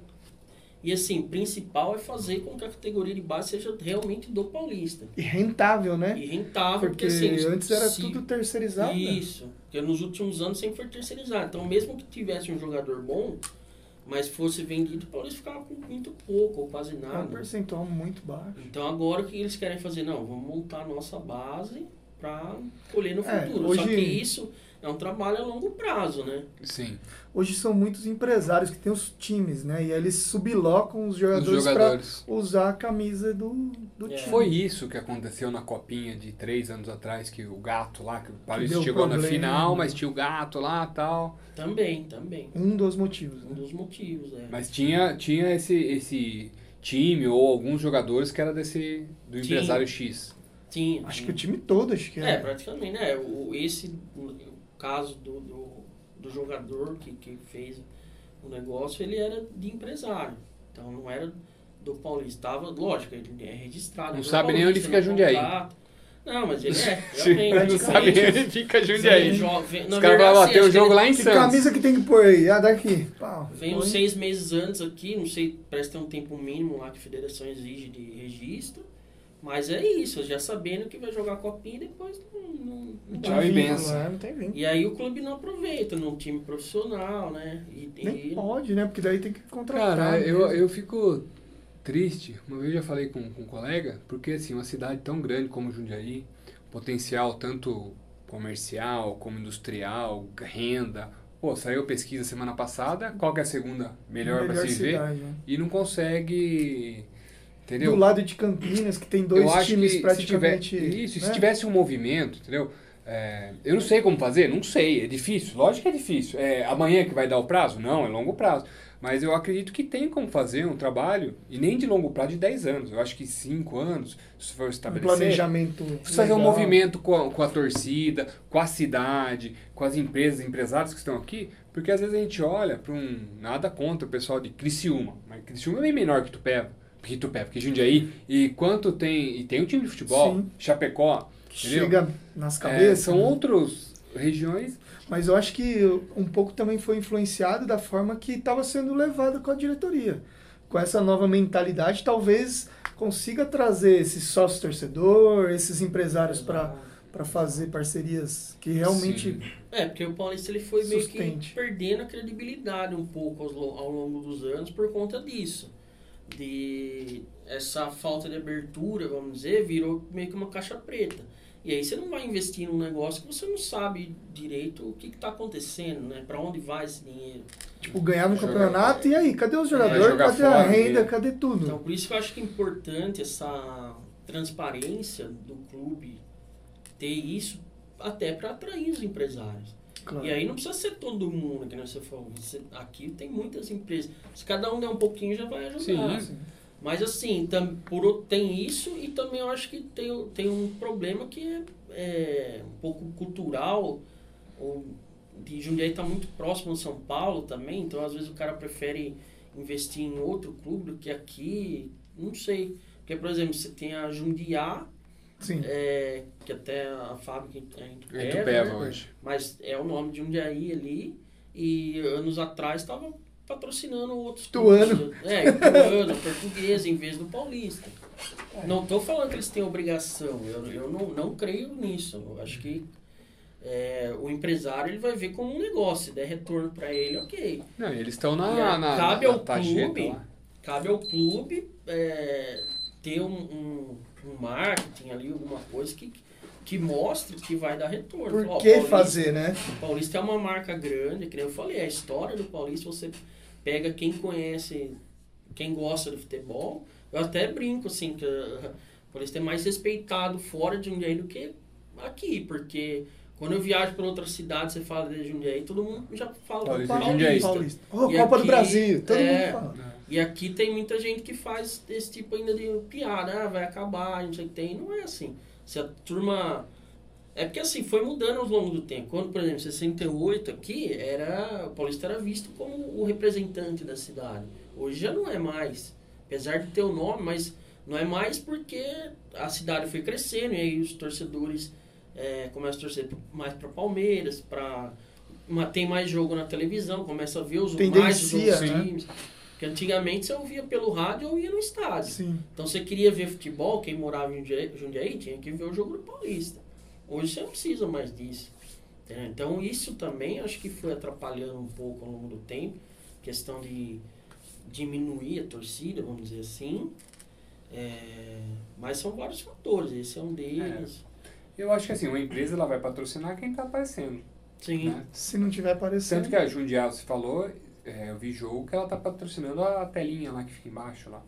E assim, principal é fazer com que a categoria de base seja realmente do paulista. E rentável, né? E rentável, Porque porque, assim, antes era se- tudo terceirizado. né? Isso. Porque nos últimos anos sempre foi terceirizado. Então, mesmo que tivesse um jogador bom, mas fosse vendido, o Paulista ficava com muito pouco, ou quase É um nada. percentual muito baixo. Então, agora o que eles querem fazer? Não, vamos montar a nossa base para colher no É, futuro. Só hoje- que isso é um trabalho a longo prazo, né? Sim. Hoje são muitos empresários que têm os times, né? E aí eles sublocam os jogadores, jogadores. pra usar a camisa do, do É. time. Foi isso que aconteceu na copinha de três anos atrás, que o gato lá, que o Paulista deu chegou na problema. final, mas tinha o gato lá e tal. Também, também. Um dos motivos. Um Né? dos motivos, é. Mas tinha, tinha esse, esse time ou alguns jogadores que era desse do Tinha. empresário X. Tinha. Acho que o time todo, acho que É, é. praticamente, né? O, esse caso do, do, do jogador que, que fez o negócio, ele era de empresário. Então não era do Paulista. Tava, lógico, ele é registrado. Não do sabe nem onde Paulista, fica no Jundiaí. contrato. Não, mas ele é. (laughs) Realmente, não sabe praticamente. onde fica Jundiaí. vem- Os caras vão bater o que jogo ele lá em Que Santos. camisa que tem que pôr aí? Ah, daqui. Pau. Vem uns seis meses antes aqui, não sei, parece ter um tempo mínimo lá que a federação exige de registro. Mas é isso, já sabendo que vai jogar a copinha e depois não, não, não Tchau vai. e benção. é, não tem vínculo. E aí o clube não aproveita num time profissional, né? E, Nem e- pode, né? Porque daí tem que contratar. Cara, eu, mesmo. eu fico triste. Uma vez eu já falei com, com um colega, porque assim, uma cidade tão grande como Jundiaí, potencial tanto comercial como industrial, renda. Pô, saiu pesquisa semana passada, qual que é a segunda melhor, para se viver? cidade, né? E não consegue. Entendeu? Do lado de Campinas, que tem dois times praticamente. Se tiver, isso, né? se tivesse um movimento, entendeu? É, eu não sei como fazer, não sei, é difícil, lógico que é difícil. É amanhã que vai dar o prazo? Não, é longo prazo. Mas eu acredito que tem como fazer um trabalho, e nem de longo prazo de 10 anos. Eu acho que 5 anos, se for um estabelecer. planejamento. Precisa fazer um movimento com a, com a torcida, com a cidade, com as empresas, empresários que estão aqui, porque às vezes a gente olha para um. Nada contra o pessoal de Criciúma, mas Criciúma é bem menor que Tupéva, que Tupéva, que Jundiaí. E quanto tem. E tem um time de futebol, Sim. Chapecó, Que entendeu? chega nas É, cabeças. são né? outras regiões. Mas eu acho que um pouco também foi influenciado da forma que estava sendo levado com a diretoria. Com essa nova mentalidade, talvez consiga trazer esse sócio torcedor, esses empresários para fazer parcerias que realmente. Sim. É, porque o Paulista ele foi meio Sustente. que perdendo a credibilidade um pouco lo- ao longo dos anos por conta disso. De essa falta de abertura, vamos dizer, virou meio que uma caixa preta. E aí você não vai investir num negócio que você não sabe direito o que está acontecendo, né? Para onde vai esse dinheiro. Tipo, um Jogar- campeonato e aí? Cadê os Vai jogadores? jogar Cadê a renda? Cadê tudo? Então, por isso que eu acho que é importante essa transparência do clube ter isso até para atrair os empresários. Claro. E aí não precisa ser todo mundo, que nem você falou. Você- aqui tem muitas empresas. Se cada um der um pouquinho, já vai ajudar. Sim. Mas assim, tam, por, outro- tem isso e também eu acho que tem, tem um problema que é, é um pouco cultural. Ou de Jundiaí está muito próximo de São Paulo também, então às vezes o cara prefere investir em outro clube do que aqui. Não sei. Porque, por exemplo, você tem a Jundiá Sim. é, que até a fábrica é em É Itupeva, Itupeva né? hoje. mas é o nome de Jundiaí ali, e anos atrás estava patrocinando outros clubes. É, Ituano, (laughs) português, em vez do paulista. Não estou falando que eles têm obrigação, eu, eu não, não creio nisso. Eu acho que é, o empresário ele vai ver como um negócio, se der retorno para ele, ok. Não, eles estão na, E na, aí, na, cabe na ao tarjeta clube cabe ao clube é, ter um, um, um marketing ali, alguma coisa que, que mostre que vai dar retorno. Por Ó, que Paulista- fazer, né? O Paulista é uma marca grande, que nem eu falei, a história do Paulista, você pega quem conhece, quem gosta do futebol, eu até brinco assim, que uh, o Paulista é mais respeitado fora de Jundiaí do que aqui, porque quando eu viajo para outra cidade, você fala de Jundiaí, todo mundo já fala Paulista do Paulista. Jundiaí. Paulista. Oh, Copa do aqui, Brasil, todo é, mundo fala. E aqui tem muita gente que faz esse tipo ainda de piada, ah, vai acabar, não sei o que tem. Não é assim. Se a turma. É porque assim, foi mudando ao longo do tempo. Quando, por exemplo, em 68 aqui, era, o Paulista era visto como o representante da cidade. Hoje já não é mais. Apesar de ter o nome, mas não é mais porque a cidade foi crescendo e aí os torcedores é, começam a torcer mais para Palmeiras, para tem mais jogo na televisão, começa a ver os mais os Tendencia, outros né? times. Porque antigamente você ouvia pelo rádio ou ia no estádio. Sim. Então você queria ver futebol, quem morava em Jundiaí, Jundiaí tinha que ver o jogo do Paulista. Hoje você não precisa mais disso. entendeu? Então isso também acho que foi atrapalhando um pouco ao longo do tempo. Questão de diminuir a torcida, vamos dizer assim. É, mas são vários fatores, esse é um deles. Eu acho que assim, uma empresa ela vai patrocinar quem tá aparecendo. Sim. Né? Se não tiver aparecendo. Tanto que a Jundial se falou, é, eu vi jogo que ela tá patrocinando a telinha lá que fica embaixo lá.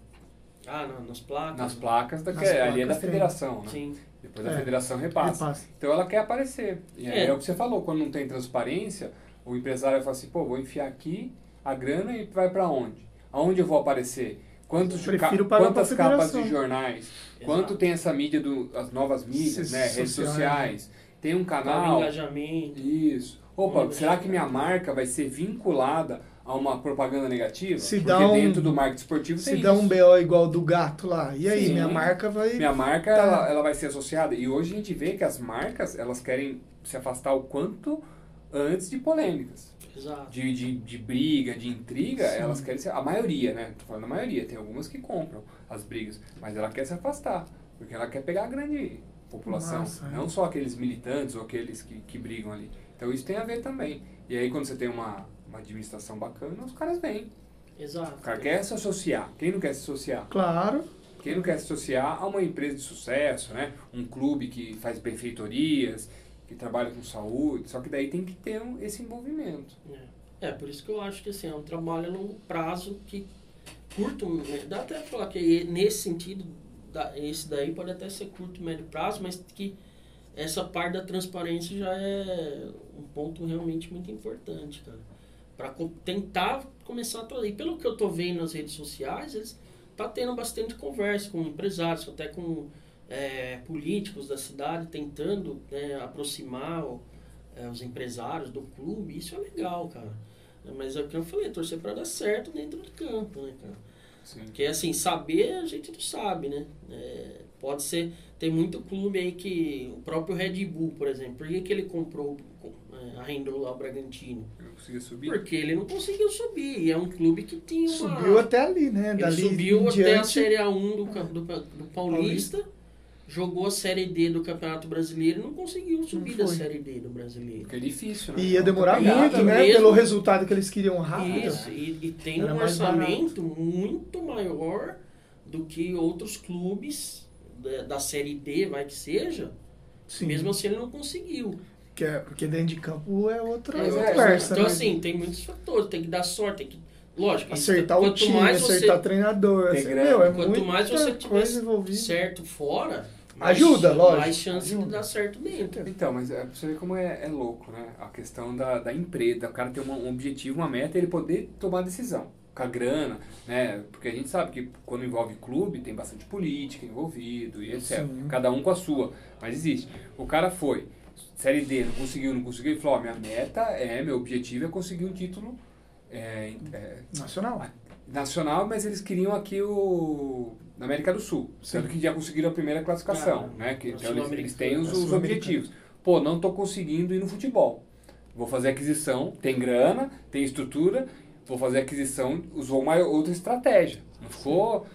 Ah, não, nas placas. Nas né? placas, da, Nas que ali é da placas tem. federação, né? Sim. Depois a É. federação repassa. Repassa. Então ela quer aparecer. E aí É. é. o que você falou, quando não tem transparência, o empresário fala assim, pô, vou enfiar aqui a grana e vai pra onde? Aonde eu vou aparecer? Quantos quantas capas federação. de jornais? Exato. Quanto tem essa mídia, do, as novas mídias, Redes né? Redes sociais. sociais. Tem um Para o canal. engajamento. Isso. Opa, será que minha marca vai ser vinculada a uma propaganda negativa? Se Porque dá um- dentro do marketing esportivo Se tem dá isso. um BO igual do gato lá. E aí, Sim. minha marca vai. Minha marca, Tá. ela, ela vai ser associada. E hoje a gente vê que as marcas, elas querem se afastar o quanto antes de polêmicas. Exato. De, de, de briga, de intriga, Sim. elas querem ser... A maioria, né? Tô falando a maioria. Tem algumas que compram as brigas. Mas ela quer se afastar. Porque ela quer pegar a grande população. Massa, é. não só aqueles militantes ou aqueles que, que brigam ali. Então isso tem a ver também. E aí quando você tem uma, uma administração bacana, os caras vêm. Exato. O cara quer se associar. Quem não quer se associar? Claro. Quem não quer se associar a uma empresa de sucesso, né? Um clube que faz benfeitorias, que trabalha com saúde, só que daí tem que ter um- esse envolvimento. É. é, por isso que eu acho que assim, é um trabalho a longo prazo que curto, né, dá até pra falar que nesse sentido, esse daí pode até ser curto, médio prazo, mas que essa parte da transparência já é um ponto realmente muito importante, cara. Para tentar começar a trazer. E pelo que eu tô vendo nas redes sociais, eles tá tendo bastante conversa com empresários, até com é, políticos da cidade, tentando né, aproximar o- é, os empresários do clube. Isso é legal, cara. Mas é o que eu falei, torcer para dar certo dentro do campo, né, cara? Sim. Porque assim, saber a gente não sabe, né? É, pode ser. Tem muito clube aí que. O próprio Red Bull, por exemplo, por que, que ele comprou, arrendou lá o Bragantino? Não consegui subir. Porque ele não conseguiu subir. E é um clube que tinha uma. Subiu até ali, né? Ele Dali subiu até a diante. Série A1 do, do, do Paulista, jogou a Série D do Campeonato Brasileiro e não conseguiu subir da foi. Série D do Brasileiro. Porque é difícil, né? E ia demorar Outra pegada. muito, né? mesmo. Pelo resultado que eles queriam rápido. Isso, e, e tem Era um orçamento muito maior do que outros clubes da, da Série D, vai que seja. Sim. Mesmo assim, ele não conseguiu. Que é- porque dentro de campo é outra Mas é, conversa, então, né? assim, tem muitos fatores. Tem que dar sorte, tem que. Lógico, isso- acertar o quanto time, mais acertar você treinador. Tem assim, meu, é Quanto muita mais você tiver envolvida. certo fora, mais, Ajuda, lógico. mais chance Ajuda. de dar certo dentro. Então, mas é, pra você ver como é, é louco, né? A questão da, da empresa, o cara ter uma- um objetivo, uma meta, ele poder tomar decisão. Com a grana, né? Porque a gente sabe que quando envolve clube, tem bastante política envolvido e etc. Sim. Cada um com a sua. Mas existe. O cara foi, Série D, não conseguiu, não conseguiu, ele falou, ó, minha meta é, meu objetivo é conseguir um título é, é, Nacional. nacional, mas eles queriam aqui o na América do Sul. Sim. Sendo que já conseguiram a primeira classificação, Ah, né? Que, então eles, eles têm os, os objetivos. Pô, não tô conseguindo ir no futebol. Vou fazer aquisição, tem grana, tem estrutura, vou fazer aquisição, usou uma outra estratégia. Não ficou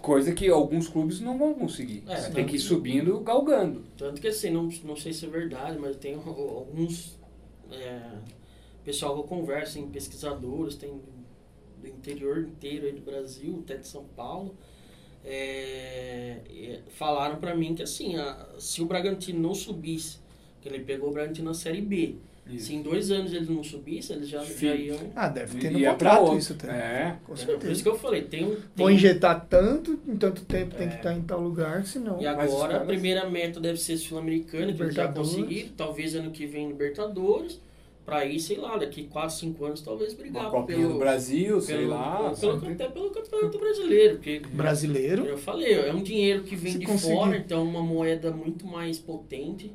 coisa que alguns clubes não vão conseguir. É, ter não. que ir subindo, galgando. Tanto que assim, não, não sei se é verdade, mas tem alguns é, pessoal que eu converso, tem pesquisadores, tem do interior inteiro aí do Brasil, até de São Paulo, é, é, falaram pra mim que assim, a- se o Bragantino não subisse, que ele pegou o Bragantino na Série B, se em dois anos eles não subissem, eles já, já iam... Ah, deve ter no contrato isso também. É. Com Entendeu? Por isso certeza. que eu falei, tem um... Vou tem- injetar tanto, em tanto tempo tem que É. estar em tal lugar, senão. E agora a primeira meta deve ser Sul-Americana, que eles já Libertadores. conseguiram. Talvez ano que vem Libertadores. Pra ir, sei lá, daqui 4, 5 anos talvez brigar Uma copinha pelo, do Brasil, sei pelo, lá. pelo, até pelo campeonato brasileiro. Porque, Brasileiro. eu falei, é um dinheiro que vem Se de conseguir. fora, então uma moeda muito mais potente.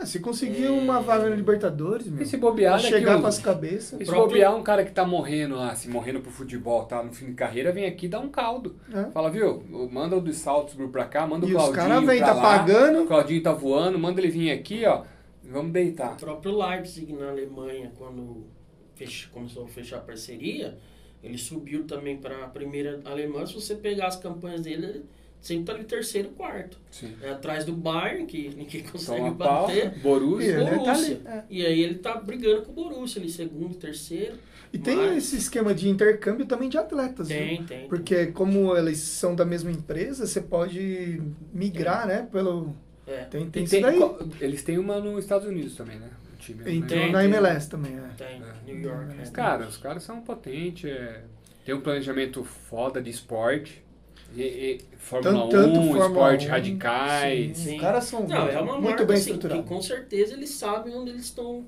Ah, se conseguir É. uma vaga na Libertadores, meu. E se bobear, daqui chegar uns- com as cabeças. E se próprio- bobear um cara que tá morrendo lá, se morrendo pro futebol, tá no fim de carreira, vem aqui e dá um caldo. É. Fala, viu? Manda o do Salzburg pra cá, manda o E os Claudinho caras vêm, pra tá lá. pagando. O Claudinho tá voando, manda ele vir aqui, ó. Vamos O deitar. próprio Leipzig na Alemanha, quando fech- começou a fechar a parceria, ele subiu também para a primeira alemã. Se você pegar as campanhas dele, ele sempre tá ali terceiro, quarto. Sim. É atrás do Bayern, que ninguém (laughs) consegue Toma pau. bater. E Borussia. ele tá Borussia. ali. é. E aí ele tá brigando com o Borussia, ali, segundo, terceiro. E tem Mas- esse esquema de intercâmbio também de atletas. viu? Tem, tem. Porque como eles são da mesma empresa, você pode migrar, né? Pelo. É, Tem, tem E isso tem- daí. co- eles têm uma nos Estados Unidos também, né? Time, né? Tem, na tem. MLS também, é. tem. É. New York. Mas, é. Cara, os caras são potentes, é, tem um planejamento foda de esporte. E, e, Fórmula Tanto, tanto 1, Fórmula esporte 1, radicais. sim. Sim. Os caras são Não, é uma muito marca bem assim, que estruturados. com certeza eles sabem onde eles estão,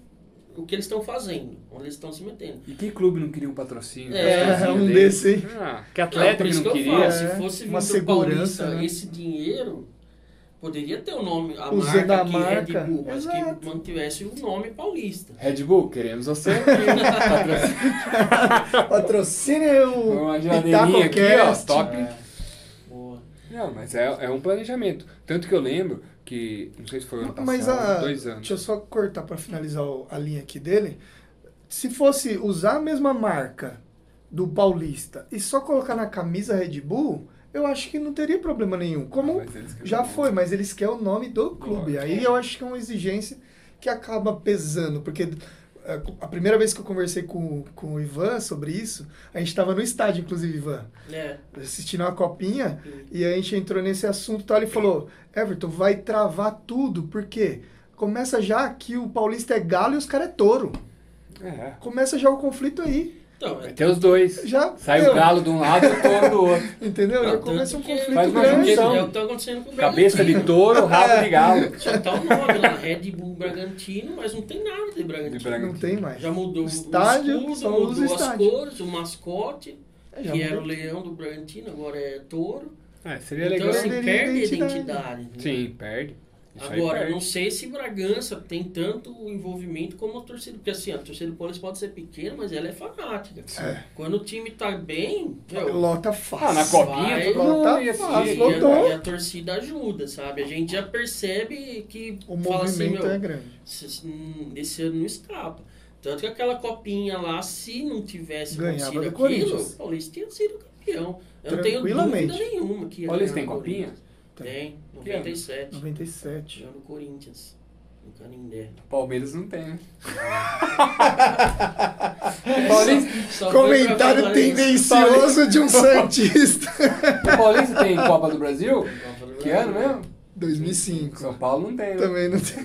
o que eles estão fazendo, onde eles estão se metendo. E que clube não queria um patrocínio? É, Patrocínio (laughs) um dele? desse aí. Ah, que Não, atleta por que não que queria. falo, É, se fosse uma segurança, Paulista né? esse dinheiro, poderia ter o nome, a Usando marca a aqui, marca, Red Bull, mas exato. que mantivesse o nome paulista. Red Bull, queremos você. (laughs) Patrocínio. Patrocina o Uma geladeirinha aqui, ó, top. É. Não, mas é, é um planejamento. Tanto que eu lembro que, não sei se foi ano passado, Mas a, dois anos. deixa eu só cortar para finalizar a linha aqui dele. Se fosse usar a mesma marca do Paulista e só colocar na camisa Red Bull, eu acho que não teria problema nenhum. Como querem já foi, mas eles querem o nome do clube. Aí eu acho que é uma exigência que acaba pesando, porque a primeira vez que eu conversei com, com o Ivan sobre isso, a gente estava no estádio, inclusive, Ivan, É. assistindo uma copinha, e a gente entrou nesse assunto e tal, ele falou, Everton, vai travar tudo, porque começa já que o Paulista é galo e os caras é touro. É. Começa já o conflito aí. Então, Vai é, ter os dois. Já, Sai meu, o galo de um lado e o touro do outro. (laughs) Entendeu? Não, já começa um conflito faz uma grande. é, junção. é o que tá acontecendo com o Cabeça de touro, (laughs) rabo de galo. Só tá o nome lá, Red Bull Bragantino, mas não tem nada de Bragantino. De Bragantino. Não tem mais. Já mudou O estádio, o escudo, mudou as estádio. cores, o mascote, É, que era o leão do Bragantino, agora é touro. É, seria Então, legal. assim, Perderia perde a identidade. identidade. né? Sim, perde. Isso Agora, não sei se Bragança tem tanto envolvimento como a torcida. Porque assim, a torcida do Paulista pode ser pequena, mas ela é fanática. É. Quando o time tá bem, meu, Lota fácil. Ah, na copinha vai, todo mundo tá ia fácil, assistir. e, a, e a torcida ajuda, sabe? A gente já percebe que O fala assim, movimento meu, é grande. hum, esse ano não escapa. Tanto que aquela copinha lá, se não tivesse Ganhava acontecido do aquilo, o Paulista tinha sido campeão. Eu não tenho Tranquilamente. dúvida nenhuma que ia Paulista tem copinha? Corinthians. Tem, 97. 97. Ganhou no Corinthians, no Canindé. Palmeiras não tem, né? (laughs) Paulista, só foi pra Comentário tendencioso de um Santista. O (laughs) Paulista tem Copa do Brasil? Copa do Que Brasil. ano mesmo? 2005. São Paulo não tem, né? Também não tem.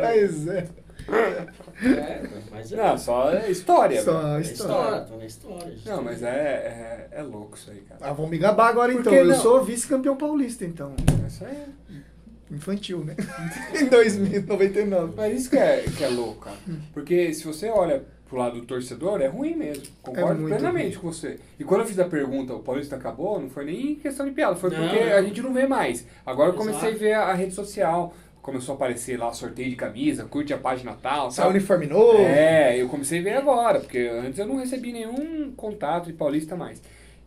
Pois é. (laughs) É, mas é. Não, só é história. Só velho. É história. história, tá na história. Não, mas é, é, é louco isso aí, cara. Ah, vamos me gabar agora então. Eu sou vice-campeão paulista, então. Isso aí. Infantil, né? (laughs) em 2099. Mas isso que é, que é louco, cara. Porque se você olha pro lado do torcedor, é ruim mesmo. Concordo muito plenamente ruim. com você. E quando eu fiz a pergunta, o Paulista acabou, não foi nem questão de piada, foi Não, porque não. a gente não vê mais. Agora eu comecei a ver a, a rede social, começou a aparecer lá sorteio de camisa, curte a página tal, Sai tal. uniforme novo. É, eu comecei a ver agora, porque antes eu não recebi nenhum contato de paulista mais.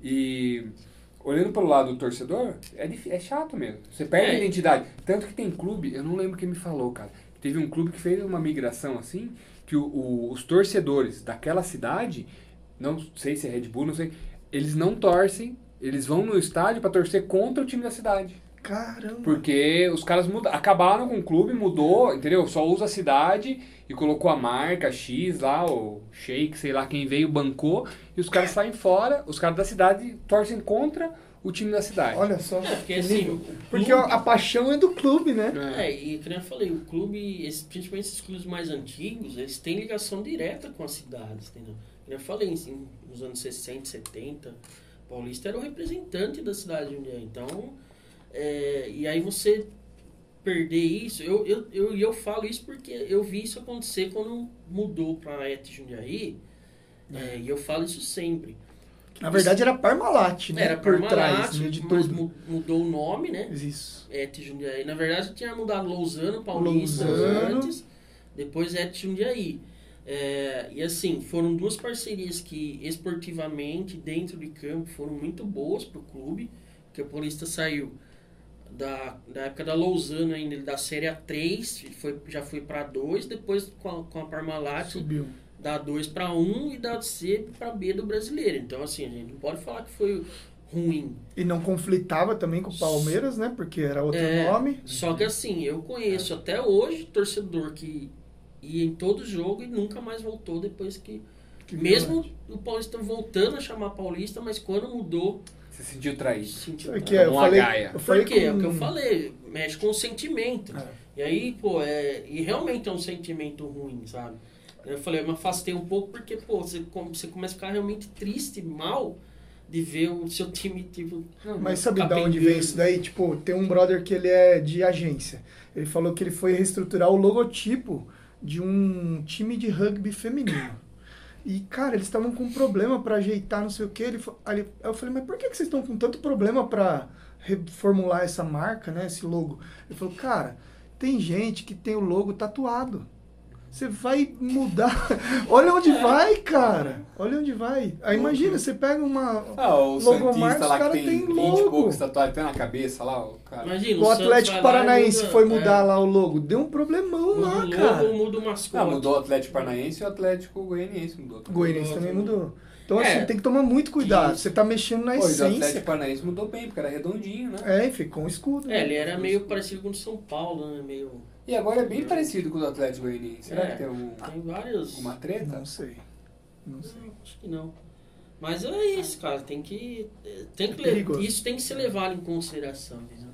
E olhando pelo lado do torcedor, é, é chato mesmo. Você perde É. a identidade. Tanto que tem clube, eu não lembro quem me falou, cara. Teve um clube que fez uma migração assim, que o- o- os torcedores daquela cidade, não sei se é Red Bull, não sei, eles não torcem, eles vão no estádio pra torcer contra o time da cidade. Caramba. Porque os caras muda, acabaram com o clube, mudou, entendeu? Só usa a cidade e colocou a marca X lá, o Shake, sei lá quem veio, bancou, e os caras saem fora, os caras da cidade torcem contra o time da cidade. Olha só. É, porque que assim, o Porque clube- a paixão é do clube, né? É. E como eu falei, o clube, esse- principalmente esses clubes mais antigos, eles têm ligação direta com as cidades, entendeu? Como eu falei, assim, nos anos 60, 70, Paulista era o representante da cidade de Jundiaí. Então, é, e aí você perder isso, eu, eu, eu, e eu falo isso porque eu vi isso acontecer quando mudou para ET Jundiaí, é, e eu falo isso sempre. Na verdade era Parmalat, né? Era Por Parmalat, trás né, de tudo. mu- mudou o nome, né? Isso. Et Jundiaí. Na verdade, tinha mudado Lousano, Paulista Lousano. antes, depois Et Jundiaí. É, e assim, foram duas parcerias que esportivamente, dentro de campo, foram muito boas para o clube, porque o Paulista saiu da, da época da Lousano ainda, da Série A3, foi, já foi para 2, depois com a, com a Parmalat Subiu. da 2 para 1 e da C para B do brasileiro. Então, assim, a gente não pode falar que foi ruim. E não conflitava também com o Palmeiras, né? Porque era outro É, nome. Só que assim, eu conheço até hoje torcedor que ia em todo jogo e nunca mais voltou depois que. Que mesmo verdade. o Paulista voltando a chamar Paulista, mas quando mudou, Você se sentiu traído. sentiu. Que é, eu Uma falei, gaia. eu falei Por quê? É o com- que eu falei, mexe com o sentimento. É. E aí, pô, é, e realmente é um sentimento ruim, sabe? Eu falei, eu me afastei um pouco porque, pô, você, com- você começa a ficar realmente triste, mal, de ver o seu time, tipo. Mas sabe de onde vem isso daí? Tipo, tem um brother que ele é de agência. Ele falou que ele foi reestruturar o logotipo de um time de rugby feminino. E, cara, eles estavam com problema pra ajeitar, não sei o quê. Ele, aí eu falei, mas por que que vocês estão com tanto problema pra reformular essa marca, né? Esse logo? Ele falou, cara, tem gente que tem o logo tatuado. Você vai mudar. (laughs) Olha onde É. vai, cara. Olha onde vai. Aí imagina, você pega uma. Ah, o Logomarca, lá cara que tem tem 20 logo. e poucos tatuagens até na cabeça lá, o cara. Imagina, O Santos Atlético Paranaense muda- foi mudar é, lá o logo. Deu um problemão muda lá, o logo, cara. muda o mascote. Ah, mudou o Atlético Paranaense e o Atlético Goianiense mudou. O Goianiense também mudou. Então, É. assim, tem que tomar muito cuidado. Isso. Você tá mexendo na Pô, e o essência. Atlético Paranaense mudou bem, porque era redondinho, né? É, e ficou um escudo. É, né? ele era meio parecido com o de São Paulo, né? Meio. E agora é bem parecido com o do Atlético Goianiense. Será É. que tem algum, Tem vários. alguma treta? Não sei. Não sei. Não, acho que não. Mas é isso, cara. Tem que. Tem que É isso tem que ser levado em consideração, entendeu?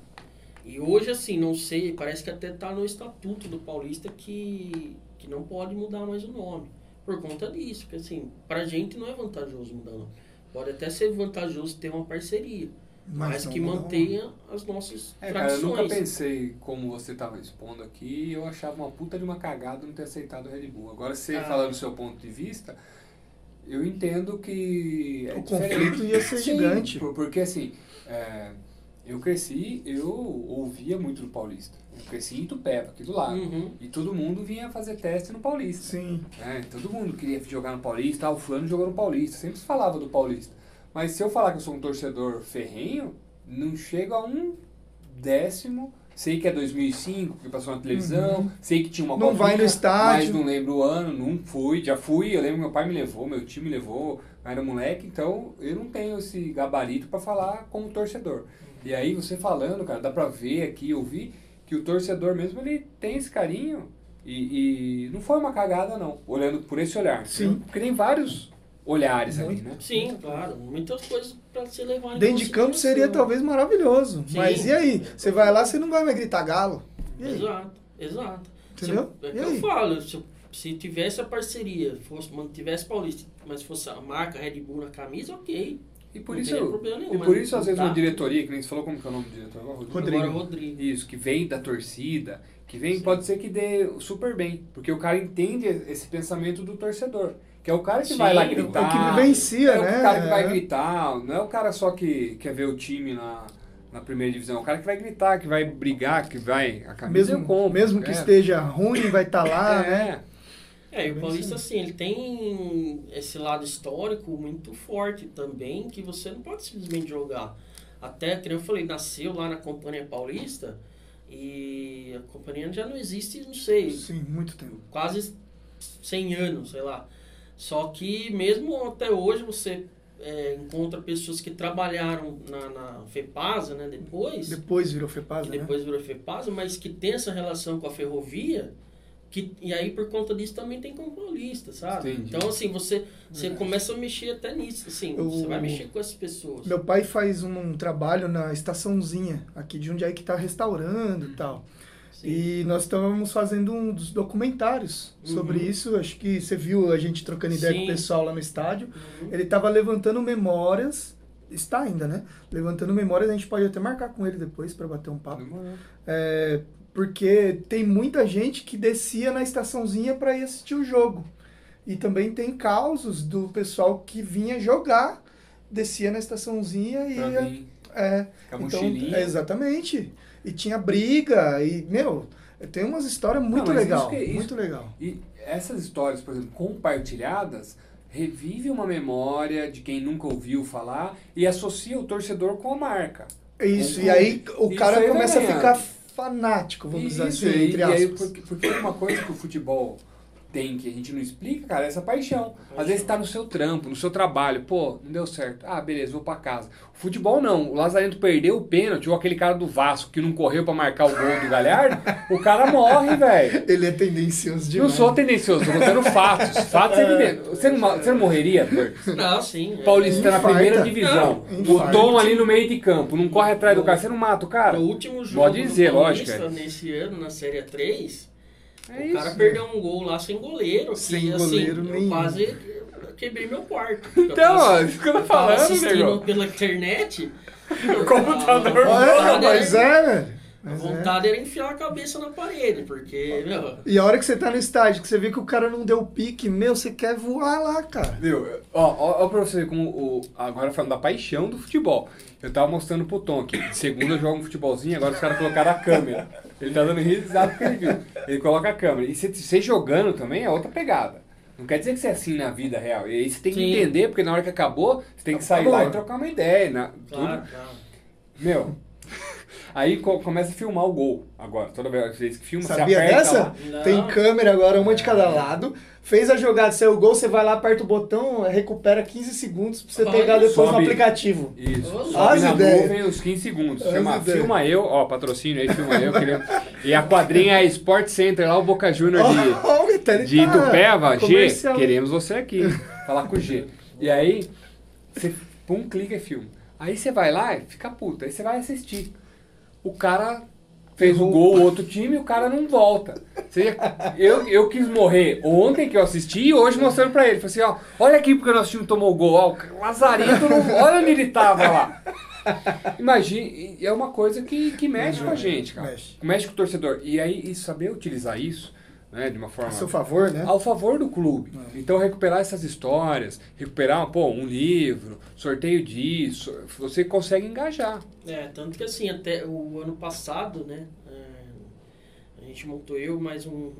E hoje, assim, não sei, parece que até tá no estatuto do Paulista que, que não pode mudar mais o nome. Por conta disso. Porque assim, pra gente não é vantajoso mudar o nome. Pode até ser vantajoso ter uma parceria. Mas, não que mantenha as nossas É, cara, eu tradições. nunca pensei como você tava expondo aqui eu achava uma puta de uma cagada não ter aceitado o Red Bull. Agora, você Ah. falando do seu ponto de vista, eu entendo que. é O diferente. conflito ia ser Sim, gigante. por- Porque assim, é, eu cresci, eu ouvia muito do Paulista. Eu cresci em Tupéva, aqui do lado. Uhum. E todo mundo vinha fazer teste no Paulista. Sim. né? Todo mundo queria jogar no Paulista, ah, o fulano jogou no Paulista. Sempre se falava do Paulista. Mas se eu falar que eu sou um torcedor ferrenho, não chego a um décimo. Sei que é 2005, que passou na televisão. Uhum. Sei que tinha uma Não vai no estádio. Mas não lembro o ano, não fui. Já fui, eu lembro que meu pai me levou, meu time me levou. eu Era moleque, então eu não tenho esse gabarito pra falar como torcedor. E aí você falando, cara, dá pra ver aqui, ouvir que o torcedor mesmo ele tem esse carinho e, e não foi uma cagada não, olhando por esse olhar. Sim. Porque tem vários olhares ali, Muito. né? Sim, claro. Muitas coisas pra se levar em Dentro de campo seria talvez maravilhoso. Sim. Mas e aí? Você vai lá, você não vai mais gritar galo. E aí? Exato, exato. Entendeu? Se, é E que eu falo, se, se tivesse a parceria, fosse, mantivesse Paulista, mas fosse a marca Red Bull na camisa, ok. E por Não isso, nenhum, e por isso às vezes dá. uma diretoria, que nem você falou como que é o nome do diretor agora? Rodrigo? Rodrigo. Agora Rodrigo. Isso, que vem da torcida, que vem, Sim. pode ser que dê super bem, porque o cara entende esse pensamento do torcedor, que é o cara que Sim, vai lá é gritar. É o que vivencia, é né? o cara que vai É. gritar, não é o cara só que quer ver o time na, na primeira divisão, é o cara que vai gritar, que vai brigar, que vai. A camisa eu Mesmo, compro. mesmo que é. esteja ruim, vai estar lá, (laughs) né? É. E o Paulista, assim, ele tem esse lado histórico muito forte também, que você não pode simplesmente jogar. Até, como eu falei, nasceu lá na Companhia Paulista e a companhia já não existe, não sei, Sim, muito tempo. quase 100 anos, sei lá. Só que mesmo até hoje você é, encontra pessoas que trabalharam na, na FEPASA, né, depois, Depois virou FEPASA, que né? depois virou FEPASA, mas que tem essa relação com a ferrovia, que, e aí por conta disso também tem paulista, sabe? Entendi. Então assim, você, você É. começa a mexer até nisso, assim, Eu- você vai mexer com essas pessoas. Meu pai faz um, um trabalho na estaçãozinha aqui de Jundiaí que tá restaurando e tal. Sim. E nós estávamos fazendo um dos documentários sobre Uhum. isso. Acho que você viu a gente trocando ideia com o Sim. pessoal lá no estádio. Uhum. Ele estava levantando memórias, está ainda, né? Levantando memórias, a gente pode até marcar com ele depois para bater um papo. É, porque tem muita gente que descia na estaçãozinha para ir assistir o jogo. E também tem causos do pessoal que vinha jogar, descia na estaçãozinha e Pra ia. É, então, é, exatamente. E tinha briga, e, meu, tem umas histórias muito Não, legal. isso que é isso. Muito legal. E essas histórias, por exemplo, compartilhadas, revive uma memória de quem nunca ouviu falar e associa o torcedor com a marca. Isso, e aí o cara começa a ficar fanático, vamos dizer Isso, assim, e, entre e aí, aspas. porque, porque uma coisa que o futebol tem que a gente não explica, cara, é essa paixão. Às vezes tá no seu trampo, no seu trabalho, pô, não deu certo. Ah, beleza, vou pra casa. O futebol não. O Lazarento perdeu o pênalti, ou aquele cara do Vasco que não correu pra marcar o gol do Galhardo, o cara morre, velho. (laughs) Ele é tendencioso Não demais. sou tendencioso, tô contando fatos. (laughs) Fatos evidentes. Você não, você não morreria, Bert? Não, sim. é. Paulista na primeira divisão. Não, o. Tom ali no meio de campo, não corre atrás do cara, você não mata o cara. O último jogo Pode dizer, lógico, é. nesse ano, na Série 3, É o cara isso. perdeu um gol lá sem goleiro. que, Sem assim, goleiro eu nenhum. quase quebrei meu quarto. (laughs) Então, ó, isso que eu tô eu tava falando, assistindo pela internet. (laughs) O computador a vontade mas era- é, velho. A é. vontade era enfiar a cabeça na parede, porque, meu, E a hora que você tá no estádio, que você vê que o cara não deu pique, meu, você quer voar lá, cara. Viu? Ó, ó, ó pra você ver como o. Agora falando da paixão do futebol. Eu tava mostrando pro Tom aqui. De segunda eu jogo um futebolzinho, agora os caras colocaram a câmera. Ele tá dando risada porque ele viu. Ele coloca a câmera. E você, você jogando também é outra pegada. Não quer dizer que você é assim na vida real. E aí você tem que Sim. entender, porque na hora que acabou, você tem que sair Acabou. lá e trocar uma ideia. Na, claro, tudo. claro. Meu. Aí co- começa a filmar o gol. Agora, toda vez que filma, Sabia você aperta dessa? lá. Tem câmera agora, uma de cada lado. Fez a jogada, saiu o gol, você vai lá, aperta o botão, recupera 15 segundos pra você Olha, pegar depois no sobe. aplicativo. Isso. As Sobe na ideias. nuvem os 15 segundos. As Chama ideias. Filma Eu, ó, patrocínio aí, Filma Eu. queria- E a quadrinha é Sport Center, lá o Boca Júnior de, (laughs) Ó, o Vitani de Itupeva. G, queremos você aqui. Falar com o G. E aí, você pum, clica e filma. Aí você vai lá e fica puto. Aí você vai assistir. O cara fez o gol, o outro time, e o cara não volta. Você- eu, eu quis morrer ontem que eu assisti e hoje mostrando pra ele. Falei assim, ó, olha aqui porque o nosso time tomou gol. Ó, o Lazarento, não, olha onde ele tava lá. Imagina, é uma coisa que, que mexe com a gente, cara. Mexe. Mexe com o torcedor. E aí, e saber utilizar isso, né, de uma forma A seu favor, né? ao favor do clube. Então, recuperar essas histórias, recuperar pô, um livro, sorteio disso, você consegue engajar. É, tanto que assim, até o ano passado, né, é, a gente montou eu mais um, um-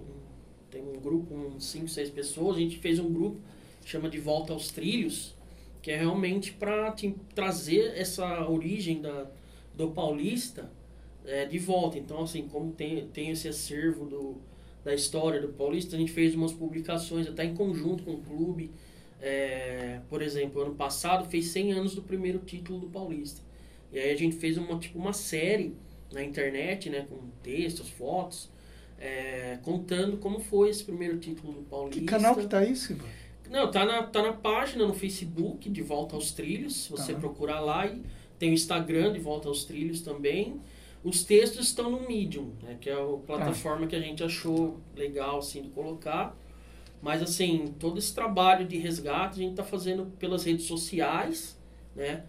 tem um grupo, uns 5, 6 pessoas, a gente fez um grupo, chama de Volta aos Trilhos, que é realmente para trazer essa origem da, do paulista é, de volta. Então, assim, como tem, tem esse acervo do, da história do paulista, a gente fez umas publicações até em conjunto com o clube. É, por exemplo, ano passado fez 100 anos do primeiro título do paulista. E aí a gente fez uma, tipo, uma série na internet, né, com textos, fotos, é, contando como foi esse primeiro título do Paulista. Que canal que tá isso, Ivan? Não, tá na, tá na página no Facebook de Volta aos Trilhos, se você Tá. procurar lá. E tem o Instagram de Volta aos Trilhos também. Os textos estão no Medium, né, que é a plataforma que a gente achou legal assim, de colocar. Mas assim, todo esse trabalho de resgate a gente está fazendo pelas redes sociais, né?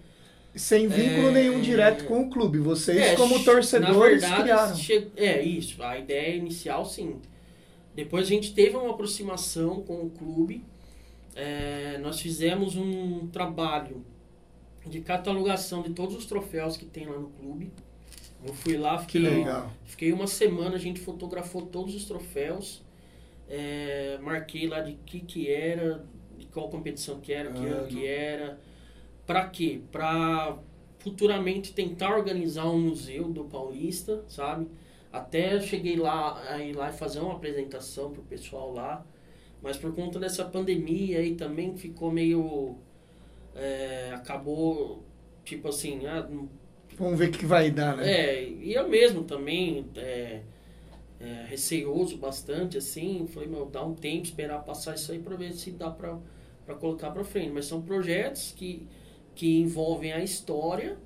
Sem vínculo É. nenhum direto com o clube. Vocês, É, como na torcedores, verdade, criaram. che- É, isso. A ideia inicial, sim. Depois a gente teve uma aproximação com o clube. É, nós fizemos um trabalho de catalogação de todos os troféus que tem lá no clube. Eu fui lá, Que fiquei, legal. fiquei uma semana, a gente fotografou todos os troféus. É, marquei lá de que que era, de qual competição que era, que ano que era. Pra quê? Pra futuramente tentar organizar um museu do Paulista, sabe? Até cheguei lá, a ir lá e fazer uma apresentação pro pessoal lá. Mas por conta dessa pandemia aí também ficou meio. é, acabou, tipo assim, ah, não Vamos ver o que vai dar, né? é, e eu mesmo também, é, é, receoso bastante, assim, falei, meu, dá um tempo, esperar passar isso aí pra ver se dá pra, pra colocar pra frente. Mas são projetos que, que envolvem a história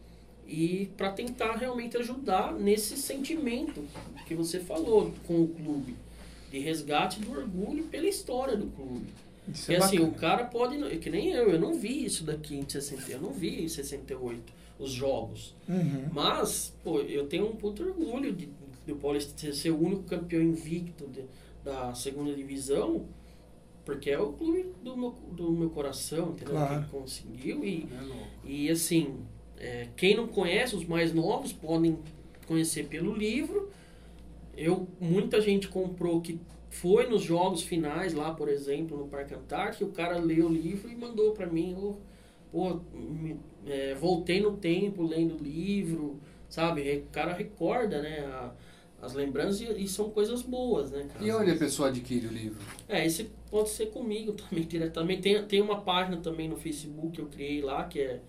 e pra tentar realmente ajudar nesse sentimento que você falou com o clube, de resgate do orgulho pela história do clube. Isso Porque é assim, bacana. o cara pode, é que nem eu, eu não vi isso daqui em 60, eu não vi em 68, os jogos. Uhum. Mas, pô, eu tenho um puto orgulho de, do Paulista ser- ser o único campeão invicto de- da segunda divisão, porque é o clube do meu, do meu coração, entendeu? Claro. Que conseguiu e, É e assim, é, quem não conhece, os mais novos podem conhecer pelo livro. Eu, muita gente comprou que foi nos jogos finais lá, por exemplo, no Parque Antártico, o cara leu o livro e mandou pra mim, ô, pô, me- é, voltei no tempo lendo o livro, sabe? O cara recorda, né, a- as lembranças e, e são coisas boas, né, cara? E onde a pessoa adquire o livro? É, esse pode ser comigo (laughs) também, diretamente. Tem, tem uma página também no Facebook que eu criei lá, que é,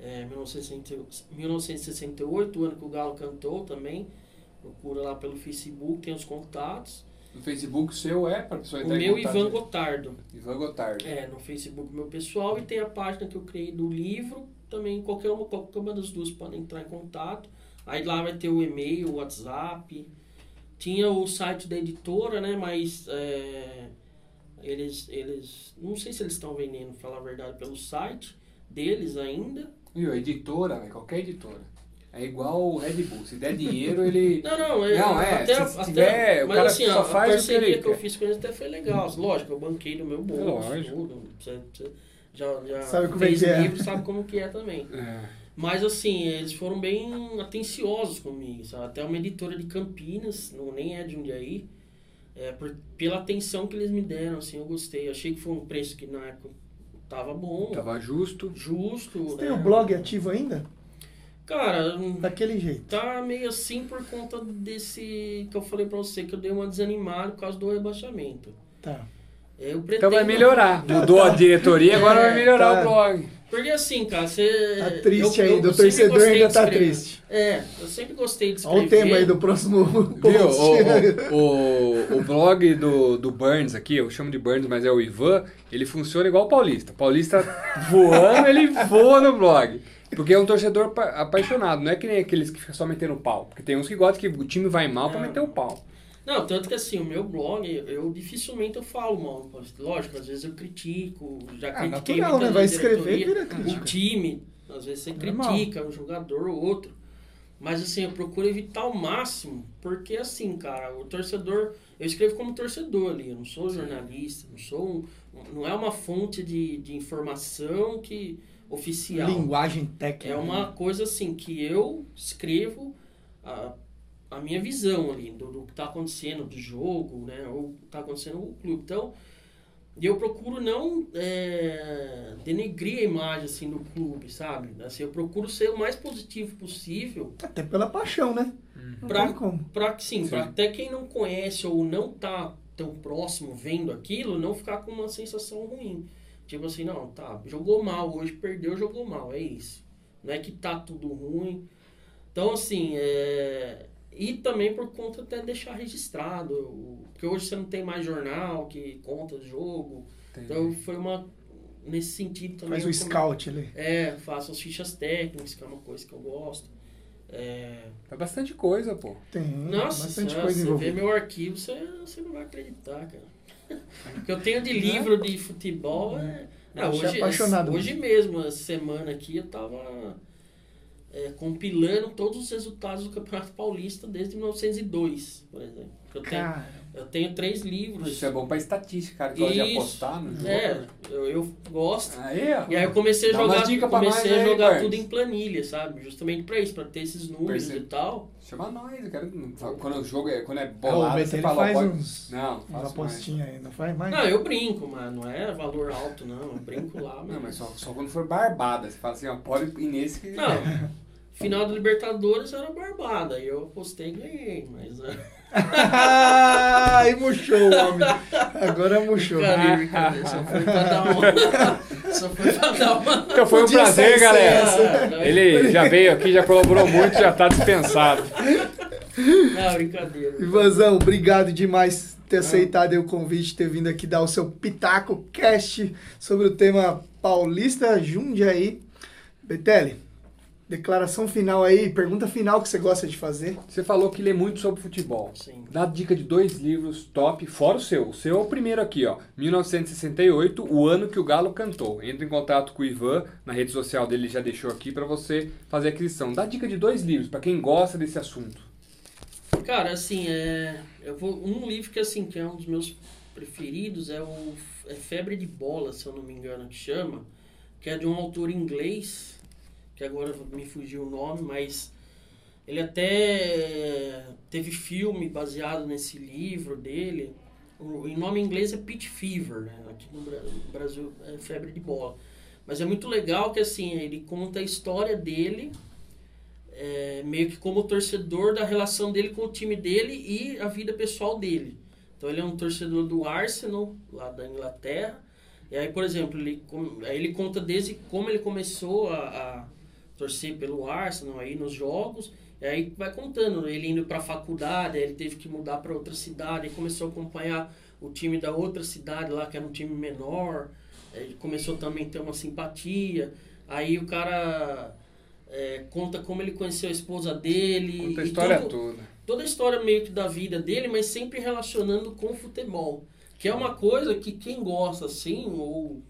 é 1960 1968, o ano que o Galo cantou também. Procura lá pelo Facebook, tem os contatos. No Facebook o seu é para pessoa O entrar em meu. Ivan Gotardo. Ivan Gotardo. É, no Facebook meu pessoal e tem a página que eu criei do livro. Também qualquer uma, qualquer uma das duas podem entrar em contato. Aí lá vai ter o e-mail, o WhatsApp. Tinha o site da editora, né? Mas é, eles, eles. Não sei se eles estão vendendo, falar a verdade, pelo site deles ainda. Viu? Editora, né? qualquer editora. É igual o Red Bull. Se der dinheiro, ele. (laughs) Não, não, é. Não, é, até, se até, tiver, o mas assim, só a, faz a que parceria ele que, eu fiz com eles até foi legal. Lógico, eu banquei do meu bolso. Lógico. Tudo, já, já Sabe como é fez que é. livro, sabe como que é também. É. Mas assim, eles foram bem atenciosos comigo, sabe? Até uma editora de Campinas, não nem é de Jundiaí, é, por, pela atenção que eles me deram, assim, eu gostei. Achei que foi um preço que na época tava bom, Tava justo. justo. Você tem né? o blog ativo ainda? Cara, Daquele jeito. tá meio assim por conta desse que eu falei pra você, que eu dei uma desanimada por causa do rebaixamento. Tá. Eu pretendo... Então vai melhorar. (laughs) Mudou a diretoria, agora vai melhorar tá. o blog. Porque assim, cara, você... Tá triste eu- eu- ainda, eu o sempre torcedor gostei ainda tá triste. É, eu sempre gostei de escrever. Olha o tema aí do próximo Viu? post. O, o, (laughs) o blog do, do Burns aqui, eu chamo de Burns, mas é o Ivan, ele funciona igual o Paulista. Paulista voando, ele voa no blog. Porque é um torcedor pa- apaixonado, não é que nem aqueles que ficam só metendo pau. Porque tem uns que gostam que o time vai mal pra Não. meter o pau. Não, tanto que assim, o meu blog, eu dificilmente eu falo mal. Lógico, às vezes eu critico, já Ah, critiquei natural, né? Vai escrever, vira crítica. O time, às vezes você Normal. critica um jogador ou outro. Mas assim, eu procuro evitar ao máximo, porque assim, cara, o torcedor, eu escrevo como torcedor ali, eu não sou jornalista, não sou um, não é uma fonte de, de informação que oficial. Linguagem técnica. É uma coisa assim que eu escrevo a, a minha visão ali do, do que está acontecendo do jogo, né? Ou está acontecendo no clube. Então, eu procuro não é, denegrir a imagem assim do clube, sabe? Assim, eu procuro ser o mais positivo possível Até pela paixão, né? Não Pra- tem como. para que sim, Sim. para até quem não conhece ou não tá tão próximo vendo aquilo, não ficar com uma sensação ruim. Tipo assim, não, tá, jogou mal hoje, perdeu, jogou mal, é isso. Não é que tá tudo ruim. Então, assim, é... e também por conta até deixar registrado, porque hoje você não tem mais jornal que conta o jogo. Então, foi uma nesse sentido também. Faz o come- scout ali. É, faço as fichas técnicas, que é uma coisa que eu gosto. É, É bastante coisa, pô. Tem nossa, bastante senhora, coisa você vê meu arquivo, você, você não vai acreditar, cara. (laughs) O que eu tenho de livro de futebol é. Eu Ah, sou hoje, apaixonado hoje mesmo, essa semana aqui, eu tava é, compilando todos os resultados do Campeonato Paulista desde 1902, por exemplo. Eu tenho, Eu tenho três livros. Isso é bom pra estatística, cara, que gosta de apostar no jogo. É, né? eu, eu gosto. Aí, ó. E aí eu comecei a Dá umas jogar, dicas pra comecei nós a aí, jogar Bart. tudo em planilha, sabe? Justamente pra isso, pra ter esses números Percebe. e tal. Chama nós, eu quero. Quando o jogo é, quando é o bolado, você ele fala, faz pode... uns, Não, uma faço mais. apostinha aí, não faz mais? Não, eu brinco, mas não é valor alto, não. Eu brinco lá, Não, mas só, só quando for barbada. Você fala assim, ó, pode ir nesse que. Não, final da Libertadores era barbada. Aí eu apostei e ganhei, mas. é, Aí murchou o homem. Agora murchou. Brincadeira, brincadeira. Só foi pra dar uma. Só foi pra dar uma. Então foi um Podia prazer, galera. essa. Ele já veio aqui, já colaborou muito, já tá dispensado. Não, brincadeira. Ivanzão, obrigado demais por ter aceitado aí o convite, ter vindo aqui dar o seu Pitaco Cast sobre o tema Paulista Jundiaí. Betelli, declaração final aí, pergunta final que você gosta de fazer. Você falou que lê muito sobre futebol. Sim. Dá dica de dois livros top, fora o seu. O seu é o primeiro aqui, ó. 1968, o ano que o Galo cantou. Entre em contato com o Ivan, na rede social dele ele já deixou aqui pra você fazer a aquisição. Dá dica de dois livros, pra quem gosta desse assunto. Cara, assim, é, eu vou um livro que assim que é um dos meus preferidos é o é Febre de Bola, se eu não me engano, que chama, que é de um autor inglês, que agora me fugiu o nome, mas ele até teve filme baseado nesse livro dele. O, em nome em inglês é Pit Fever, né? Aqui no Bra- no Brasil é Febre de Bola. Mas é muito legal que assim, ele conta a história dele é, meio que como torcedor da relação dele com o time dele e a vida pessoal dele. Então ele é um torcedor do Arsenal, lá da Inglaterra. E aí, por exemplo, ele, ele conta desde como ele começou a, a torcer pelo Arsenal aí nos jogos. E aí vai contando, ele indo para a faculdade, ele teve que mudar para outra cidade, aí começou a acompanhar o time da outra cidade lá, que era um time menor. Ele começou também a ter uma simpatia. Aí o cara é, conta como ele conheceu a esposa dele. Conta a e história tudo- toda. toda a história meio que da vida dele, mas sempre relacionando com o futebol. Que é uma coisa que quem gosta assim, ou.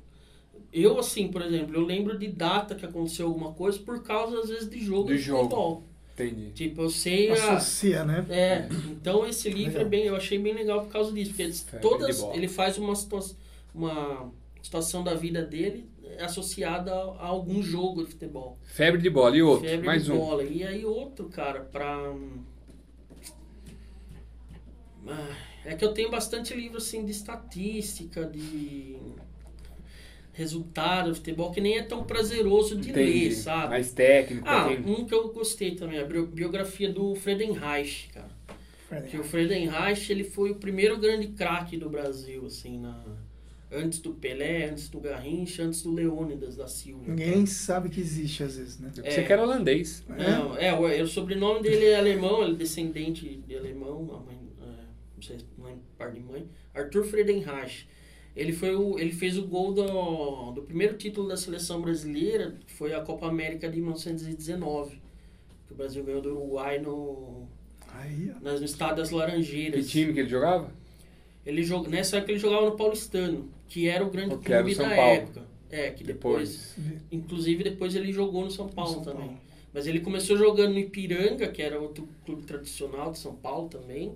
Eu, assim, por exemplo, eu lembro de data que aconteceu alguma coisa por causa, às vezes, de jogo Do de jogo. futebol. Entendi. Tipo, eu sei. A, Associa, né? é, então esse livro Legal. é bem, eu achei bem legal por causa disso, porque de todas ele faz uma situa- uma situação da vida dele associada a, a algum jogo de futebol. Febre de bola. E outro? Febre Mais de um. bola. E aí outro, cara, pra. Ah, É que eu tenho bastante livro assim de estatística, de resultado, de futebol, que nem é tão prazeroso de Entendi. ler, sabe? Mais técnico. Ah, tem- um que eu gostei também, a bio- biografia do Friedenreich, cara. Que o Friedenreich, ele foi o primeiro grande craque do Brasil, assim, na... antes do Pelé, antes do Garrincha, antes do Leônidas da Silva. Ninguém nem sabe que existe às vezes, né? Você que era holandês. Não, é, o, o sobrenome dele é alemão, ele é descendente de alemão, a mãe, é, não sei, mãe, par de mãe. Arthur Friedenreich. Ele, foi o, ele fez o gol do, do primeiro título da seleção brasileira, que foi a Copa América de 1919. Que o Brasil ganhou do Uruguai no, Aí, ó. nas- no estado das Que Laranjeiras. time que ele jogava? Ele jog, nessa época ele jogava no Paulistano, que era o grande Que era o clube São da Paulo. época. É, que depois, Depois. inclusive depois ele jogou no São Paulo São também. Paulo. Mas ele começou jogando no Ipiranga, que era outro clube tradicional de São Paulo também.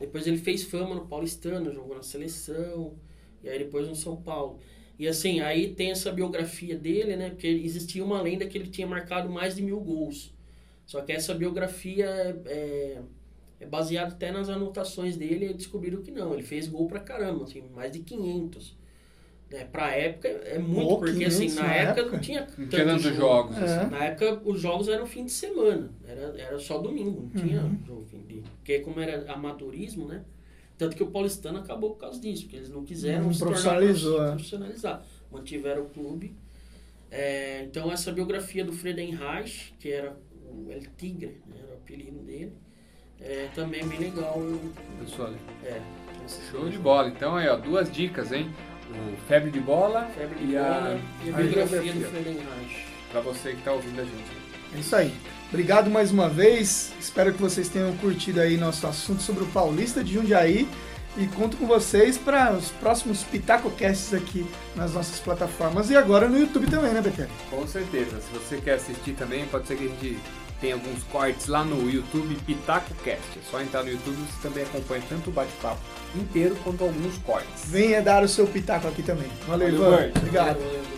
Depois ele fez fama no Paulistano, jogou na seleção. E aí depois no São Paulo. E assim, aí tem essa biografia dele, né? Porque existia uma lenda que ele tinha marcado mais de mil gols. Só que essa biografia é, é, é baseada até nas anotações dele e descobriram que não. Ele fez gol pra caramba, assim, mais de 500. Né? Pra época é muito, Pô, porque assim, 500 na, na época, época? não tinha tinha tantos jogo. jogos. É. assim. Na época, os jogos eram fim de semana. Era, era só domingo, não tinha Uhum. jogo fim de... Porque como era amadorismo, né? Tanto que o paulistano acabou por causa disso, porque eles não quiseram Não se tornar profissionalizou, é. profissionalizar. Mantiveram o clube. É, então, essa biografia do Friedenreich, que era o El Tigre, né, era o apelido dele, é também é bem legal. Pessoal, É, show de bola. Então aí, ó, duas dicas, hein? O Febre de Bola Febre de e a, bola e a a biografia do biografia. Friedenreich. pra você que tá ouvindo a gente. É isso aí. Obrigado mais uma vez. Espero que vocês tenham curtido aí nosso assunto sobre o Paulista de Jundiaí. E conto com vocês para os próximos PitacoCasts aqui nas nossas plataformas e agora no YouTube também, né, BT? Com certeza. Se você quer assistir também, pode ser que a gente tem alguns cortes lá no YouTube Pitaco Cast. É só entrar no YouTube você também acompanha tanto o bate-papo inteiro quanto alguns cortes. Venha dar o seu pitaco aqui também. Valeu, Valeu, Ivan. Obrigado. Valeu.